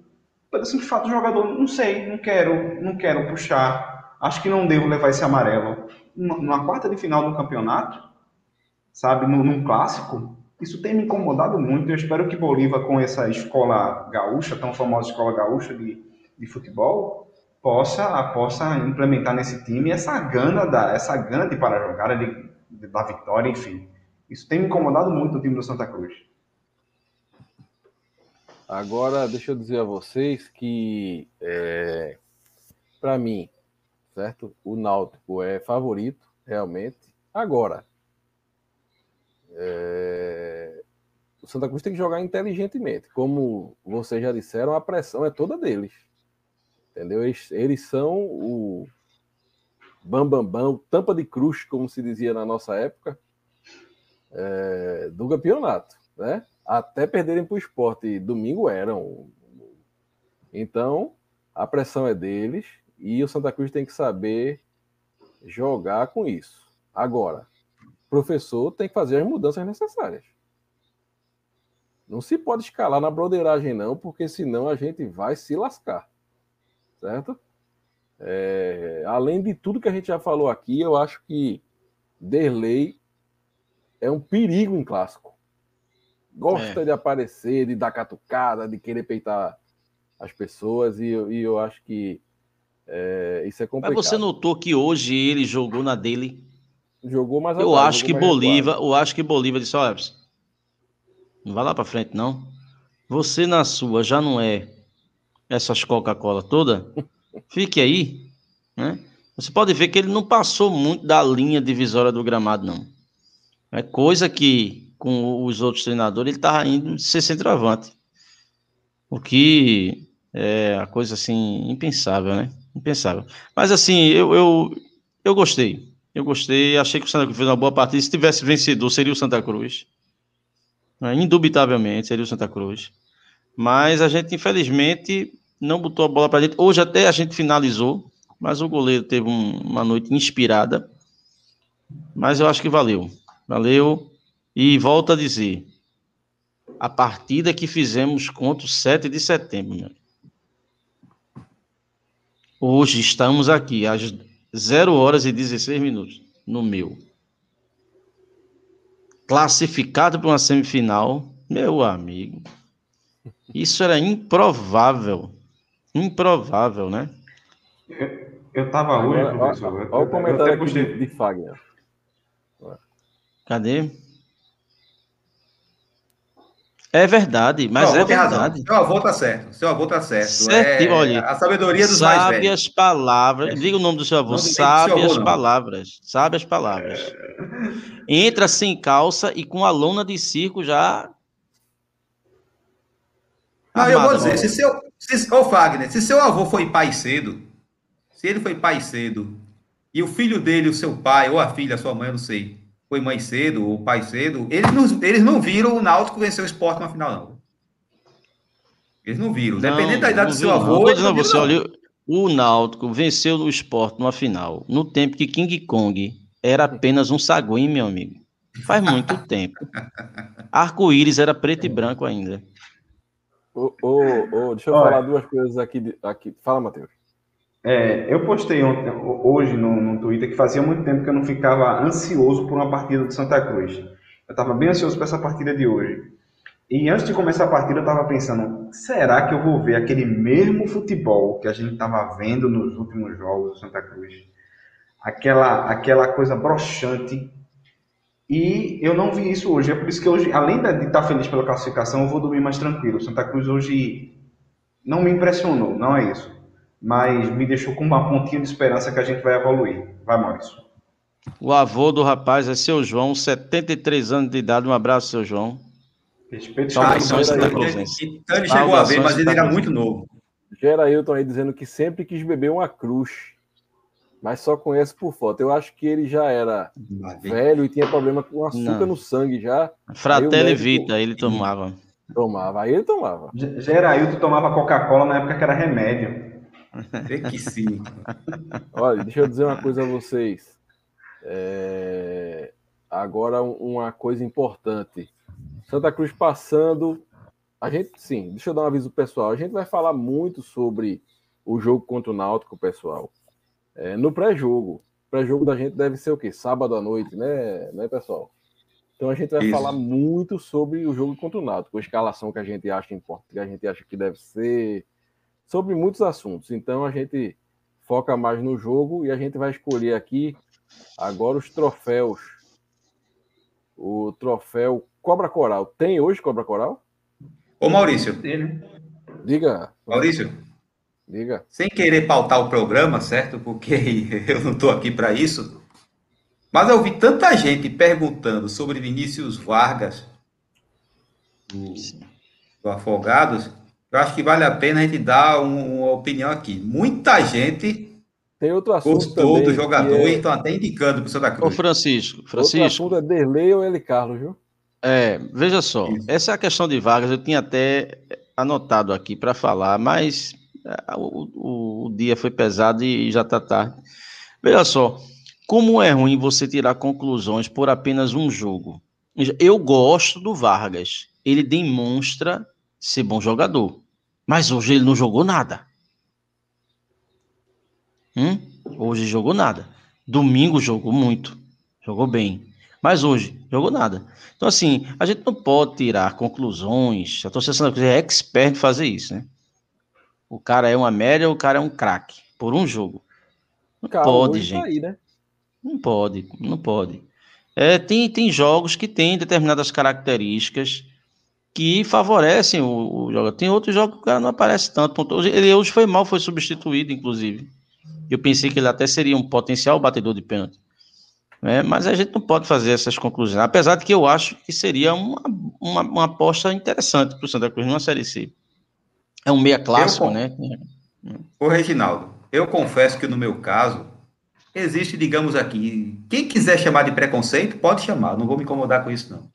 pelo simples fato do jogador, não sei, não quero, não quero puxar, acho que não devo levar esse amarelo. Numa quarta de final do campeonato, sabe, num, num clássico, isso tem me incomodado muito. Eu espero que Bolívar, com essa escola gaúcha, tão famosa escola gaúcha de, de futebol, possa, possa implementar nesse time essa gana, da, essa gana de para jogar, de, de, da vitória, enfim. Isso tem me incomodado muito o time do Santa Cruz. Agora, deixa eu dizer a vocês que, é, para mim, certo? O Náutico é favorito, realmente. Agora, é... O Santa Cruz tem que jogar inteligentemente. Como vocês já disseram, a pressão é toda deles. Entendeu? Eles, eles são o bambambam, bam, bam, tampa de cruz, como se dizia na nossa época, é... do campeonato. Né? Até perderem para o esporte domingo eram. Então, a pressão é deles e o Santa Cruz tem que saber jogar com isso. Agora, professor tem que fazer as mudanças necessárias. Não se pode escalar na broderagem, não, porque senão a gente vai se lascar. Certo? É, além de tudo que a gente já falou aqui, eu acho que Derlei é um perigo em clássico. Gosta é. de aparecer, de dar catucada, de querer peitar as pessoas, e, e eu acho que é, isso é complicado. Mas você notou que hoje ele jogou na dele Jogou mais Eu atrás, acho que Bolívar, eu acho que Bolívar disse, olha, não vai lá para frente não. Você na sua já não é essas Coca-Cola toda. Fique aí, né? Você pode ver que ele não passou muito da linha divisória do gramado não. É coisa que com os outros treinadores ele tava indo ser centroavante. O que é a coisa assim impensável, né? Impensável. Mas assim, eu, eu, eu gostei. Eu gostei, achei que o Santa Cruz fez uma boa partida. Se tivesse vencedor, seria o Santa Cruz. É, indubitavelmente, seria o Santa Cruz. Mas a gente, infelizmente, não botou a bola para dentro. Hoje até a gente finalizou, mas o goleiro teve um, uma noite inspirada. Mas eu acho que valeu. Valeu. E volto a dizer, a partida que fizemos contra o 7 de setembro. Hoje estamos aqui às 0 horas e 16 minutos no meu. Classificado para uma semifinal, meu amigo. Isso era improvável. Improvável, né? Eu, estava hoje, professor. Olha o comentário aqui de, de Fagner. Cadê? É verdade, mas é verdade. Seu avô tá certo. Seu avô tá certo. certo. É, olha, a sabedoria dos mais velhos. Sábias palavras. É. Diga o nome do seu avô. Não Sábias avô, palavras. Sábias palavras. É... Entra sem calça e com a lona de circo já. Não, Armada, eu vou dizer, se seu. Se, ô, Fagner, se seu avô foi pai cedo, se ele foi pai cedo, e o filho dele, o seu pai, ou a filha, a sua mãe, eu não sei, foi mãe cedo ou pai cedo, eles não, eles não viram o Náutico vencer o esporte na final, não. Eles não viram. Dependendo da idade do seu avô. Não, não, você, olha, o Náutico venceu o esporte numa final, no tempo que King Kong era apenas um saguim, meu amigo. Faz muito tempo. Arco-íris era preto e branco ainda. Ô, ô, ô, deixa eu Olha. falar duas coisas aqui. aqui. Fala, Matheus. É, eu postei ontem, hoje no, no Twitter que fazia muito tempo que eu não ficava ansioso por uma partida do Santa Cruz. Eu estava bem ansioso para essa partida de hoje. E antes de começar a partida, eu estava pensando: será que eu vou ver aquele mesmo futebol que a gente estava vendo nos últimos jogos do Santa Cruz? Aquela, aquela coisa broxante. E eu não vi isso hoje. É por isso que hoje, além de estar feliz pela classificação, eu vou dormir mais tranquilo. O Santa Cruz hoje não me impressionou, não é isso mas me deixou com uma pontinha de esperança que a gente vai evoluir. Vai, Maurício. O avô do rapaz é seu João, 73 anos de idade. Um abraço, seu João. Respeito ah, então, então ele chegou a ver, mas ele era muito novo. Gerailton aí dizendo que sempre quis beber uma cruz, mas só conhece por foto. Eu acho que ele já era velho e tinha problema com açúcar Não. no sangue já. Fratelli médico... Vita, ele tomava. Tomava, aí ele tomava. Gerailton tomava Coca-Cola na época que era remédio. É que sim. Olha, deixa eu dizer uma coisa a vocês. É... Agora, uma coisa importante. Santa Cruz passando. A gente, sim, deixa eu dar um aviso pessoal. A gente vai falar muito sobre o jogo contra o Náutico, pessoal. É, no pré-jogo. O pré-jogo da gente deve ser o quê? Sábado à noite, né, né pessoal? Então a gente vai Isso. falar muito sobre o jogo contra o Náutico, a escalação que a gente acha importante, que a gente acha que deve ser, sobre muitos assuntos. Então a gente foca mais no jogo e a gente vai escolher aqui agora os troféus. O troféu Cobra Coral. Tem hoje Cobra Coral? Ô Maurício. Diga. Maurício. Diga. Sem querer pautar o programa, certo? Porque eu não estou aqui para isso. Mas eu vi tanta gente perguntando sobre Vinícius Vargas, do, do Afogados, eu acho que vale a pena a gente dar um, uma opinião aqui. Muita gente Tem outro assunto gostou também, do jogador é... e estão até indicando para o Santa Cruz. Ô Francisco, Francisco. Outro assunto é Derlei ou L. Carlos, viu? É, veja só, Isso. essa é a questão de Vargas, eu tinha até anotado aqui para falar, mas é, o, o, o, dia foi pesado e já está tarde. Veja só, como é ruim você tirar conclusões por apenas um jogo. Eu gosto do Vargas. Ele demonstra ser bom jogador. Mas hoje ele não jogou nada. Hum? Hoje jogou nada. Domingo jogou muito. Jogou bem. Mas hoje jogou nada. Então, assim, a gente não pode tirar conclusões. A torcida é expert em fazer isso, né? O cara é uma média, o cara é um craque. Por um jogo. Não cara, pode, tá gente. Tá aí, né? Não pode, não pode. É, tem, tem jogos que têm determinadas características que favorecem o, o jogador. Tem outros jogos que o cara não aparece tanto. Ele hoje foi mal, foi substituído, inclusive. Eu pensei que ele até seria um potencial batedor de pênalti. É, mas a gente não pode fazer essas conclusões. Apesar de que eu acho que seria uma, uma, uma aposta interessante para o Santa Cruz numa Série C. É um meia clássico, eu, né? Ô, Reginaldo, eu confesso que no meu caso, existe, digamos aqui, quem quiser chamar de preconceito, pode chamar, não vou me incomodar com isso, não.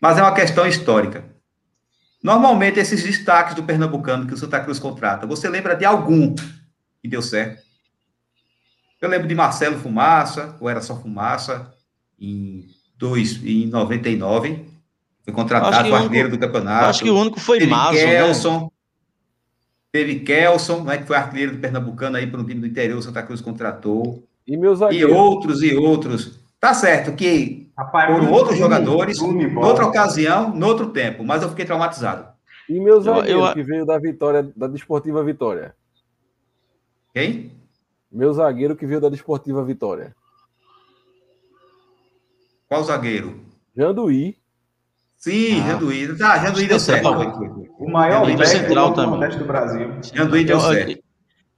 Mas é uma questão histórica. Normalmente, esses destaques do Pernambucano que o Santa Cruz contrata, você lembra de algum que deu certo? Eu lembro de Marcelo Fumaça, ou era só Fumaça, em, dois, em 99, foi contratado artilheiro do campeonato. Acho que o único foi Mazo, né? Kelson, né? Teve Kelson, né, que foi artilheiro do Pernambucano aí para o time do interior, o Santa Cruz contratou. E meus E outros e outros. Tá certo que Rapaz, foram outros jogadores, em outra ocasião, no outro tempo, mas eu fiquei traumatizado. E meu zagueiro eu, eu... que veio da Vitória, da Desportiva Vitória. Quem? Meu zagueiro que veio da Desportiva Vitória. Qual zagueiro? Janduí. Sim, ah. Janduí. Tá, Janduí deu certo. O maior back central também. do Brasil. Janduí deu certo.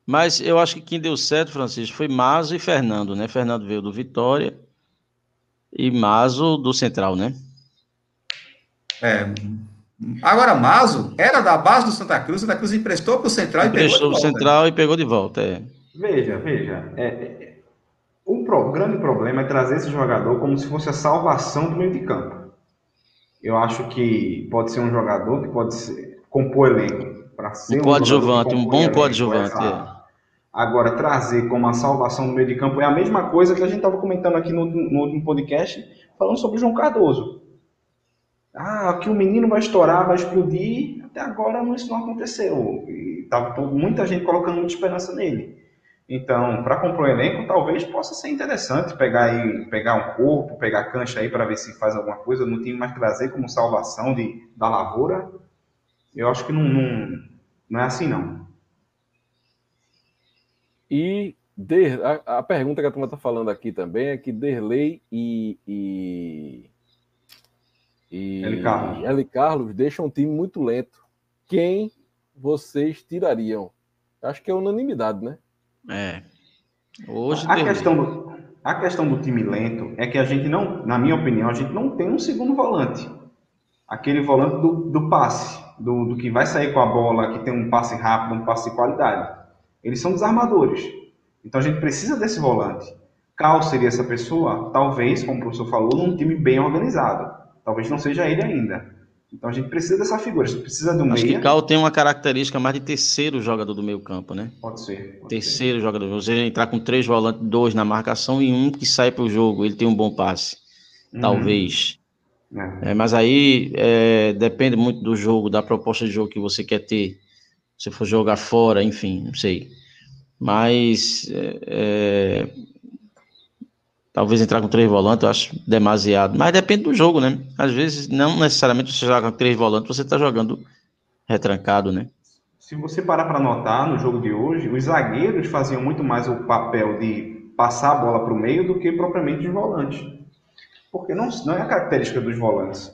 Mas eu acho que quem deu certo, Francisco, foi Mazo e Fernando, né? Fernando veio do Vitória e Mazo do Central, né? É. Agora, Mazo era da base do Santa Cruz, Santa Cruz emprestou para o Central emprestou e pegou de volta. Central e pegou de volta, é. Veja, veja. É, é, o, pro, o grande problema é trazer esse jogador como se fosse a salvação do meio de campo. Eu acho que pode ser um jogador que pode ser, compor elenco para ser um, um coadjuvante, um bom coadjuvante. É. Agora, trazer como a salvação do meio de campo é a mesma coisa que a gente estava comentando aqui no, no último podcast, falando sobre o João Cardoso. Ah, que o menino vai estourar, vai explodir. Até agora isso não aconteceu. E tá muita gente colocando muita esperança nele. Então, para comprar um elenco, talvez possa ser interessante pegar aí, pegar um corpo, pegar cancha aí para ver se faz alguma coisa no time, mas trazer como salvação de, da lavoura, eu acho que não, não, não é assim não. E Der, a, a, pergunta que a turma está falando aqui também é que Derlei e, e, e L. Carlos. L. Carlos deixam um time muito lento. Quem vocês tirariam? Acho que é unanimidade, né? É. Hoje a questão, do, a questão do time lento é que a gente não, na minha opinião, a gente não tem um segundo volante. Aquele volante do, do passe, do, do que vai sair com a bola, que tem um passe rápido, um passe de qualidade. Eles são desarmadores. Então a gente precisa desse volante. Cal seria essa pessoa? Talvez, como o professor falou, num time bem organizado. Talvez não seja ele ainda. Então a gente precisa dessa figura, a gente precisa do Acho meia. que Cal tem uma característica mais de terceiro jogador do meio campo, né? Pode ser. pode Terceiro jogador. Você entrar com três volantes, dois na marcação e um que sai para o jogo. Ele tem um bom passe. ser. Uhum. Talvez. É. É, mas aí é, depende muito do jogo, da proposta de jogo que você quer ter. Se for jogar fora, enfim, não sei. Mas é, é, talvez entrar com três volantes, eu acho demasiado. Mas depende do jogo, né? Às vezes, não necessariamente você joga com três volantes, você está jogando retrancado, né? Se você parar para notar, no jogo de hoje, os zagueiros faziam muito mais o papel de passar a bola para o meio do que propriamente os volantes. Porque não, não é a característica dos volantes.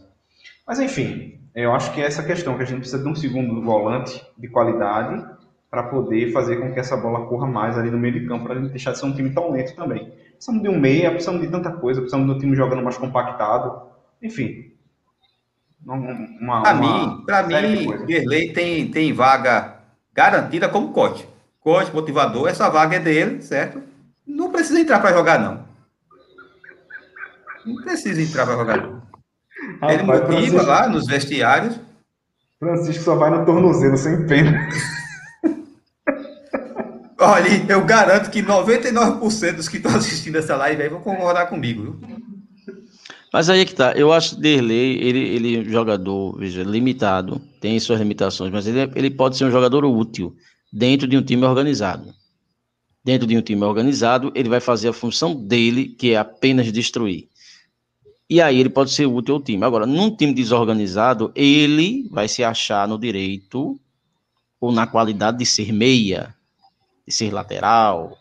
Mas enfim, eu acho que é essa questão, que a gente precisa de um segundo volante de qualidade para poder fazer com que essa bola corra mais ali no meio de campo, para a gente deixar de ser um time tão lento também. Precisamos de um meia, precisamos de tanta coisa, precisamos de um time jogando mais compactado. Enfim. Uma, Para uma mim, de mim. Gerlei tem, tem vaga garantida como coach. Coach, motivador, essa vaga é dele, certo? Não precisa entrar para jogar, não. Não precisa entrar para jogar, não. Ele Rapaz, motiva Francisco- lá nos vestiários. Francisco só vai no tornozelo, sem pena. Olha, eu garanto que 99% dos que estão assistindo essa live aí vão concordar comigo. Viu? Mas aí é que tá. Eu acho que Derlei, ele, ele é um jogador, veja, limitado, tem suas limitações, mas ele, é- ele pode ser um jogador útil dentro de um time organizado. Dentro de um time organizado, ele vai fazer a função dele, que é apenas destruir. E aí ele pode ser útil ao time. Agora, num time desorganizado, ele vai se achar no direito ou na qualidade de ser meia, de ser lateral,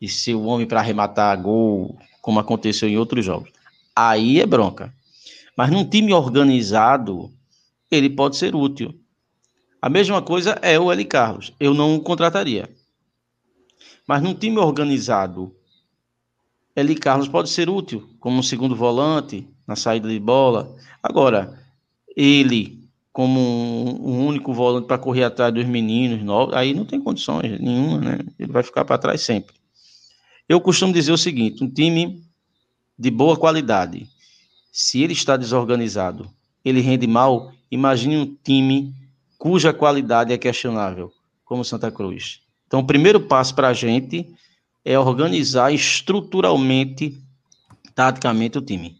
de ser o homem para arrematar gol, como aconteceu em outros jogos aí é bronca. Mas num time organizado, ele pode ser útil. A mesma coisa é o L. Carlos. Eu não o contrataria. Mas num time organizado, L. Carlos pode ser útil como um segundo volante na saída de bola. Agora, ele como um, um único volante para correr atrás dos meninos novos, aí não tem condições nenhuma, né? Ele vai ficar para trás sempre. Eu costumo dizer o seguinte: um time de boa qualidade, se ele está desorganizado, ele rende mal, imagine um time cuja qualidade é questionável, como Santa Cruz. Então, o primeiro passo para a gente é organizar estruturalmente, taticamente, o time.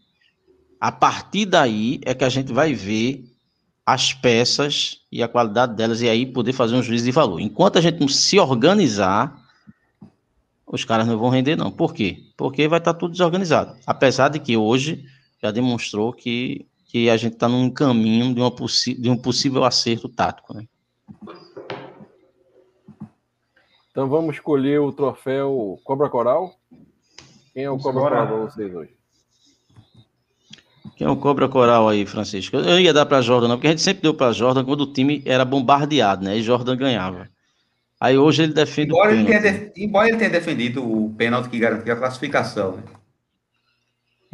A partir daí é que a gente vai ver as peças e a qualidade delas, e aí poder fazer um juízo de valor. Enquanto a gente não se organizar, os caras não vão render, não. Por quê? Porque vai estar tudo desorganizado. Apesar de que hoje já demonstrou que, que a gente está num caminho de, uma de um possível acerto tático. Né? Então vamos escolher o troféu Cobra Coral. Quem é o Cobra. Coral para vocês hoje? Quem é o Cobra Coral aí, Francisco? Eu não ia dar para Jordan, não, porque a gente sempre deu para Jordan quando o time era bombardeado, né? E Jordan ganhava. Aí hoje ele defende Embora o ele, tenha de- embora ele tenha defendido o pênalti que garantia a classificação. Né?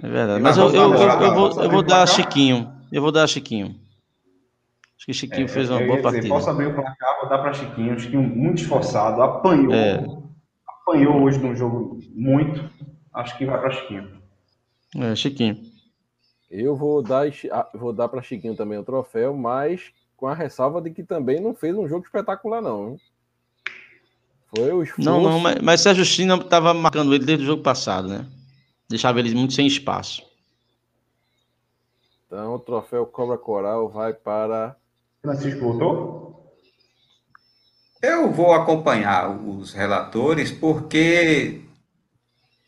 É verdade. Mas eu, eu, eu, eu vou, vou dar a? Chiquinho. Eu vou dar a Chiquinho. Acho que Chiquinho fez uma É, boa dizer, partida. posso abrir o placar, vou dar para Chiquinho. Chiquinho muito esforçado, apanhou. É. Apanhou hoje no jogo muito. Acho que vai para Chiquinho. É, Chiquinho. Eu vou dar, ah, vou dar para Chiquinho também o troféu, mas com a ressalva de que também não fez um jogo espetacular, não. Foi o esforço. Não, não, mas, mas Sérgio China estava marcando ele desde o jogo passado, né? Deixava ele muito sem espaço. Então o troféu Cobra Coral vai para. Francisco voltou? Eu vou acompanhar os relatores porque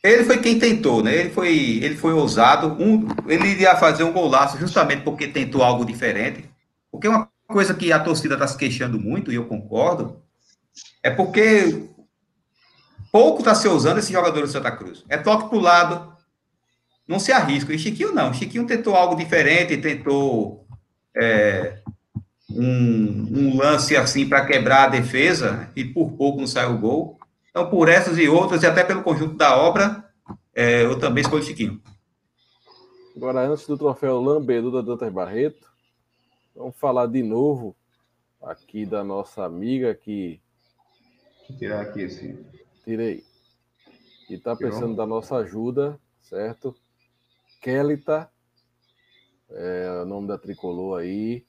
ele foi quem tentou, né? Ele foi, ele foi ousado. Um, ele iria fazer um golaço justamente porque tentou algo diferente. Porque uma coisa que a torcida está se queixando muito, e eu concordo, é porque pouco está se usando esse jogador do Santa Cruz. É toque para o lado, não se arrisca. E Chiquinho não. Chiquinho tentou algo diferente, tentou é, um, um lance assim para quebrar a defesa e por pouco não saiu o gol. Então, por essas e outras, e até pelo conjunto da obra, é, eu também escolho Chiquinho. Agora, antes do troféu Lambedu da Dantas Barreto, vamos falar de novo aqui da nossa amiga que Deixa eu tirar aqui esse. tirei. E tá Tirou? precisando da nossa ajuda, certo? Kelita é o nome da tricolor aí.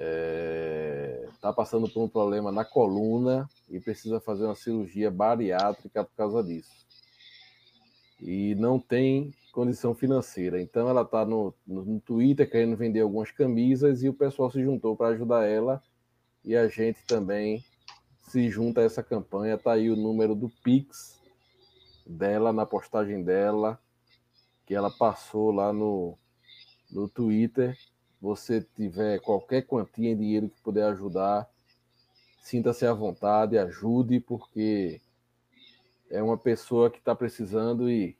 É, tá passando por um problema na coluna e precisa fazer uma cirurgia bariátrica por causa disso. E não tem condição financeira. Então ela está no, no, Twitter querendo vender algumas camisas e o pessoal se juntou para ajudar ela e a gente também se junta a essa campanha. Tá aí o número do Pix dela na postagem dela que ela passou lá no, no Twitter. Você tiver qualquer quantia em dinheiro que puder ajudar, sinta-se à vontade, ajude, porque é uma pessoa que está precisando e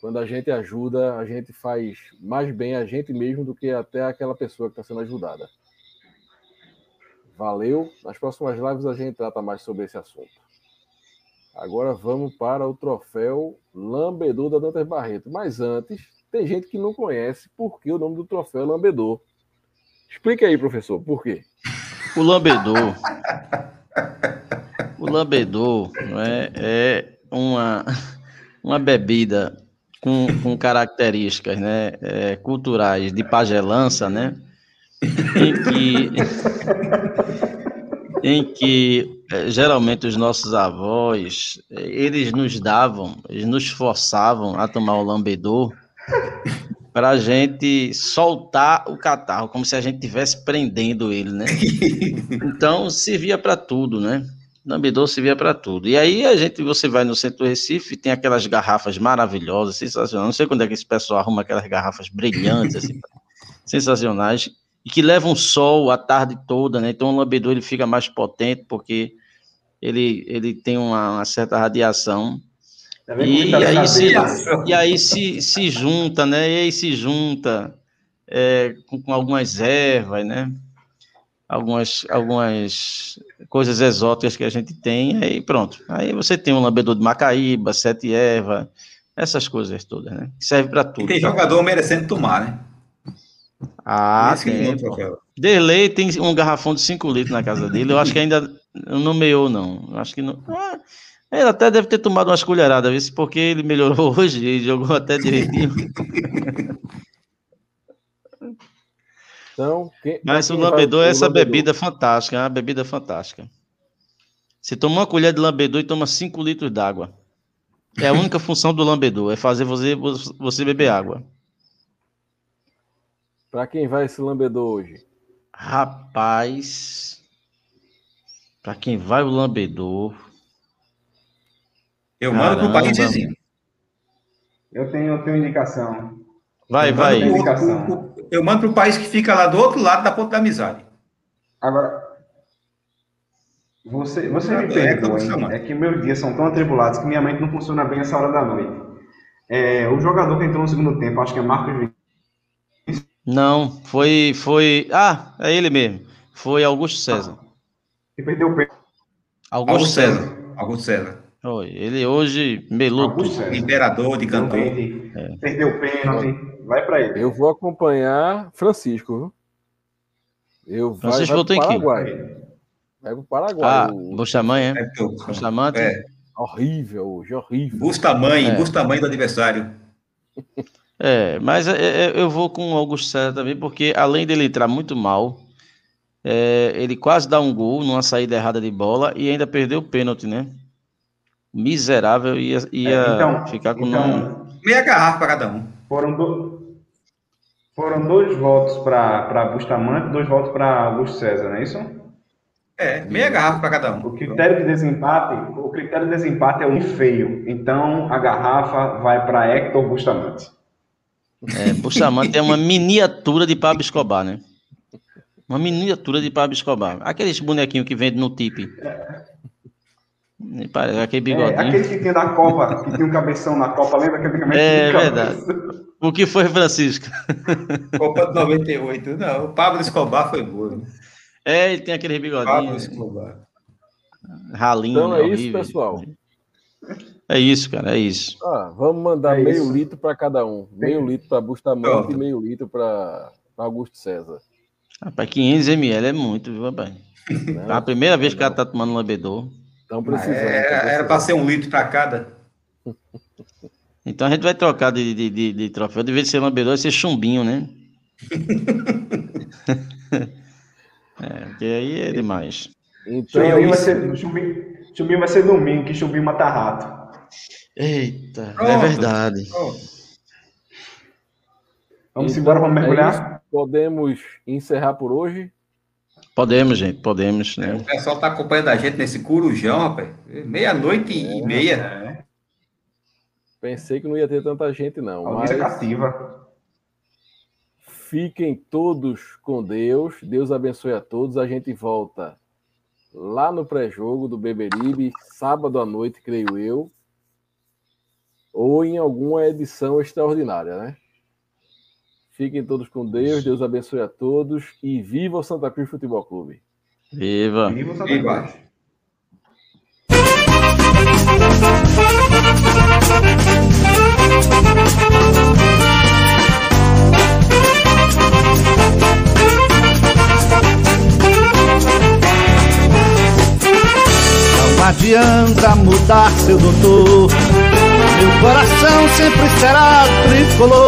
quando a gente ajuda, a gente faz mais bem a gente mesmo do que até aquela pessoa que está sendo ajudada. Valeu. Nas próximas lives a gente trata mais sobre esse assunto. Agora vamos para o troféu Lambedor da Dantas Barreto. Mas antes, tem gente que não conhece por que o nome do troféu é Lambedor. Explica aí, professor, por quê? O Lambedor. o Lambedor é, é uma, uma bebida com, com características né, é, culturais de pagelança, né, em que, em que é, geralmente os nossos avós, eles nos davam, eles nos forçavam a tomar o lambedor para a gente soltar o catarro, como se a gente estivesse prendendo ele, né? Então servia para tudo, né? Lambedor servia para tudo. E aí a gente, você vai no centro do Recife, tem aquelas garrafas maravilhosas, sensacionais. Não sei quando é que esse pessoal arruma aquelas garrafas brilhantes, assim, sensacionais, e que levam sol a tarde toda, né? Então o lambedor ele fica mais potente porque ele, ele tem uma, uma certa radiação. Tá e, aí, se, e aí se, se junta, né? E aí se junta é, com, com algumas ervas, né? algumas, algumas coisas exóticas que a gente tem, aí pronto. Aí você tem um lambedor de Macaíba, sete erva, essas coisas todas, né? Serve para tudo. E tem jogador merecendo tomar, né? Ah, tem. Derlei tem um garrafão de 5 litros na casa dele. Eu acho que ainda não nomeou, não. Eu acho que não. Ah, ele até deve ter tomado umas colheradas, porque ele melhorou hoje e jogou até direitinho. Então, quem, Mas o lambedor é essa lambedor. bebida fantástica, é uma bebida fantástica. Você toma uma colher de lambedor e toma 5 litros d'água. É a única função do lambedor, é fazer você, você beber água. Para quem vai esse lambedor hoje? Rapaz, para quem vai o lambedor. Eu mando pro país vizinho. Eu tenho, eu tenho indicação. Vai, eu vai. Indicação eu mando para o país que fica lá do outro lado da ponta da amizade. Agora, você, você me é, perdoe, é, é que meus dias são tão atribulados que minha mente não funciona bem essa hora da noite. É, o jogador que entrou no segundo tempo, acho que é Marcos Vinícius. Não, foi, foi. Ah, é ele mesmo. Foi Augusto César. E perdeu o pé. Augusto, Augusto César. César. Augusto César. Oi, ele hoje meluto. Imperador de cantor. É. Perdeu o pênalti. Vai para ele. Eu vou acompanhar Francisco. Eu Francisco voltou em quem? Vai pro Paraguai. Ah, o... Bustamante, é? é Bustamante? É. Horrível hoje, horrível. Bustamante, é. Bustamante do adversário. É, mas é, é, eu vou com o Augusto César também, porque além dele entrar muito mal, é, ele quase dá um gol numa saída errada de bola e ainda perdeu o pênalti, né? Miserável, ia, ia é, então, ficar com então, meia garrafa para cada um. Foram, do... Foram dois votos para Bustamante, dois votos para Augusto César, não é isso? É, meia garrafa para cada um. O critério de desempate, o critério de desempate é um feio. Então a garrafa vai para Hector Bustamante. É, Bustamante é uma miniatura de Pablo Escobar, né? Uma miniatura de Pablo Escobar. Aqueles bonequinhos que vende no Tipe. É. Aquele bigodinho. É, aquele que tinha da Copa, que tinha um cabeção na Copa, lembra que antigamente É verdade. O que foi, Francisco? Copa de 98, não. O Pablo Escobar foi bom. É, ele tem aquele bigodinho. Pablo Escobar. Ralinho. Então é horrível. isso, pessoal. É isso, cara, é isso. Ah, vamos mandar é meio isso. litro para cada um. Meio litro para Bustamante e meio litro para Augusto César. Rapaz, 500 ml é muito, viu, rapaz? Não, é a primeira vez que o cara tá tomando lambedor. Estão precisando. É, era para ser um litro para cada. Então a gente vai trocar de, de, de, de troféu. De vez de ser lambedor, vai ser chumbinho, né? é, porque aí é demais. Então, chumbinho, vai ser, chumbinho, chumbinho vai ser domingo, que chumbinho mata rato. Eita, é Pronto. é verdade. Pronto. Vamos então, embora para mergulhar? É Podemos encerrar por hoje? Podemos, gente, podemos, né? o pessoal está acompanhando a gente nesse curujão, rapaz. Meia-noite é, e meia. É. Pensei que não ia ter tanta gente, não. A mas... cativa. Fiquem todos com Deus. Deus abençoe a todos. A gente volta lá no pré-jogo do Beberibe, sábado à noite, creio eu. Ou em alguma edição extraordinária, né? Fiquem todos com Deus, Deus abençoe a todos e viva o Santa Cruz Futebol Clube. Viva! Viva o Santa Cruz! Não adianta mudar seu doutor, meu coração sempre será tricolor.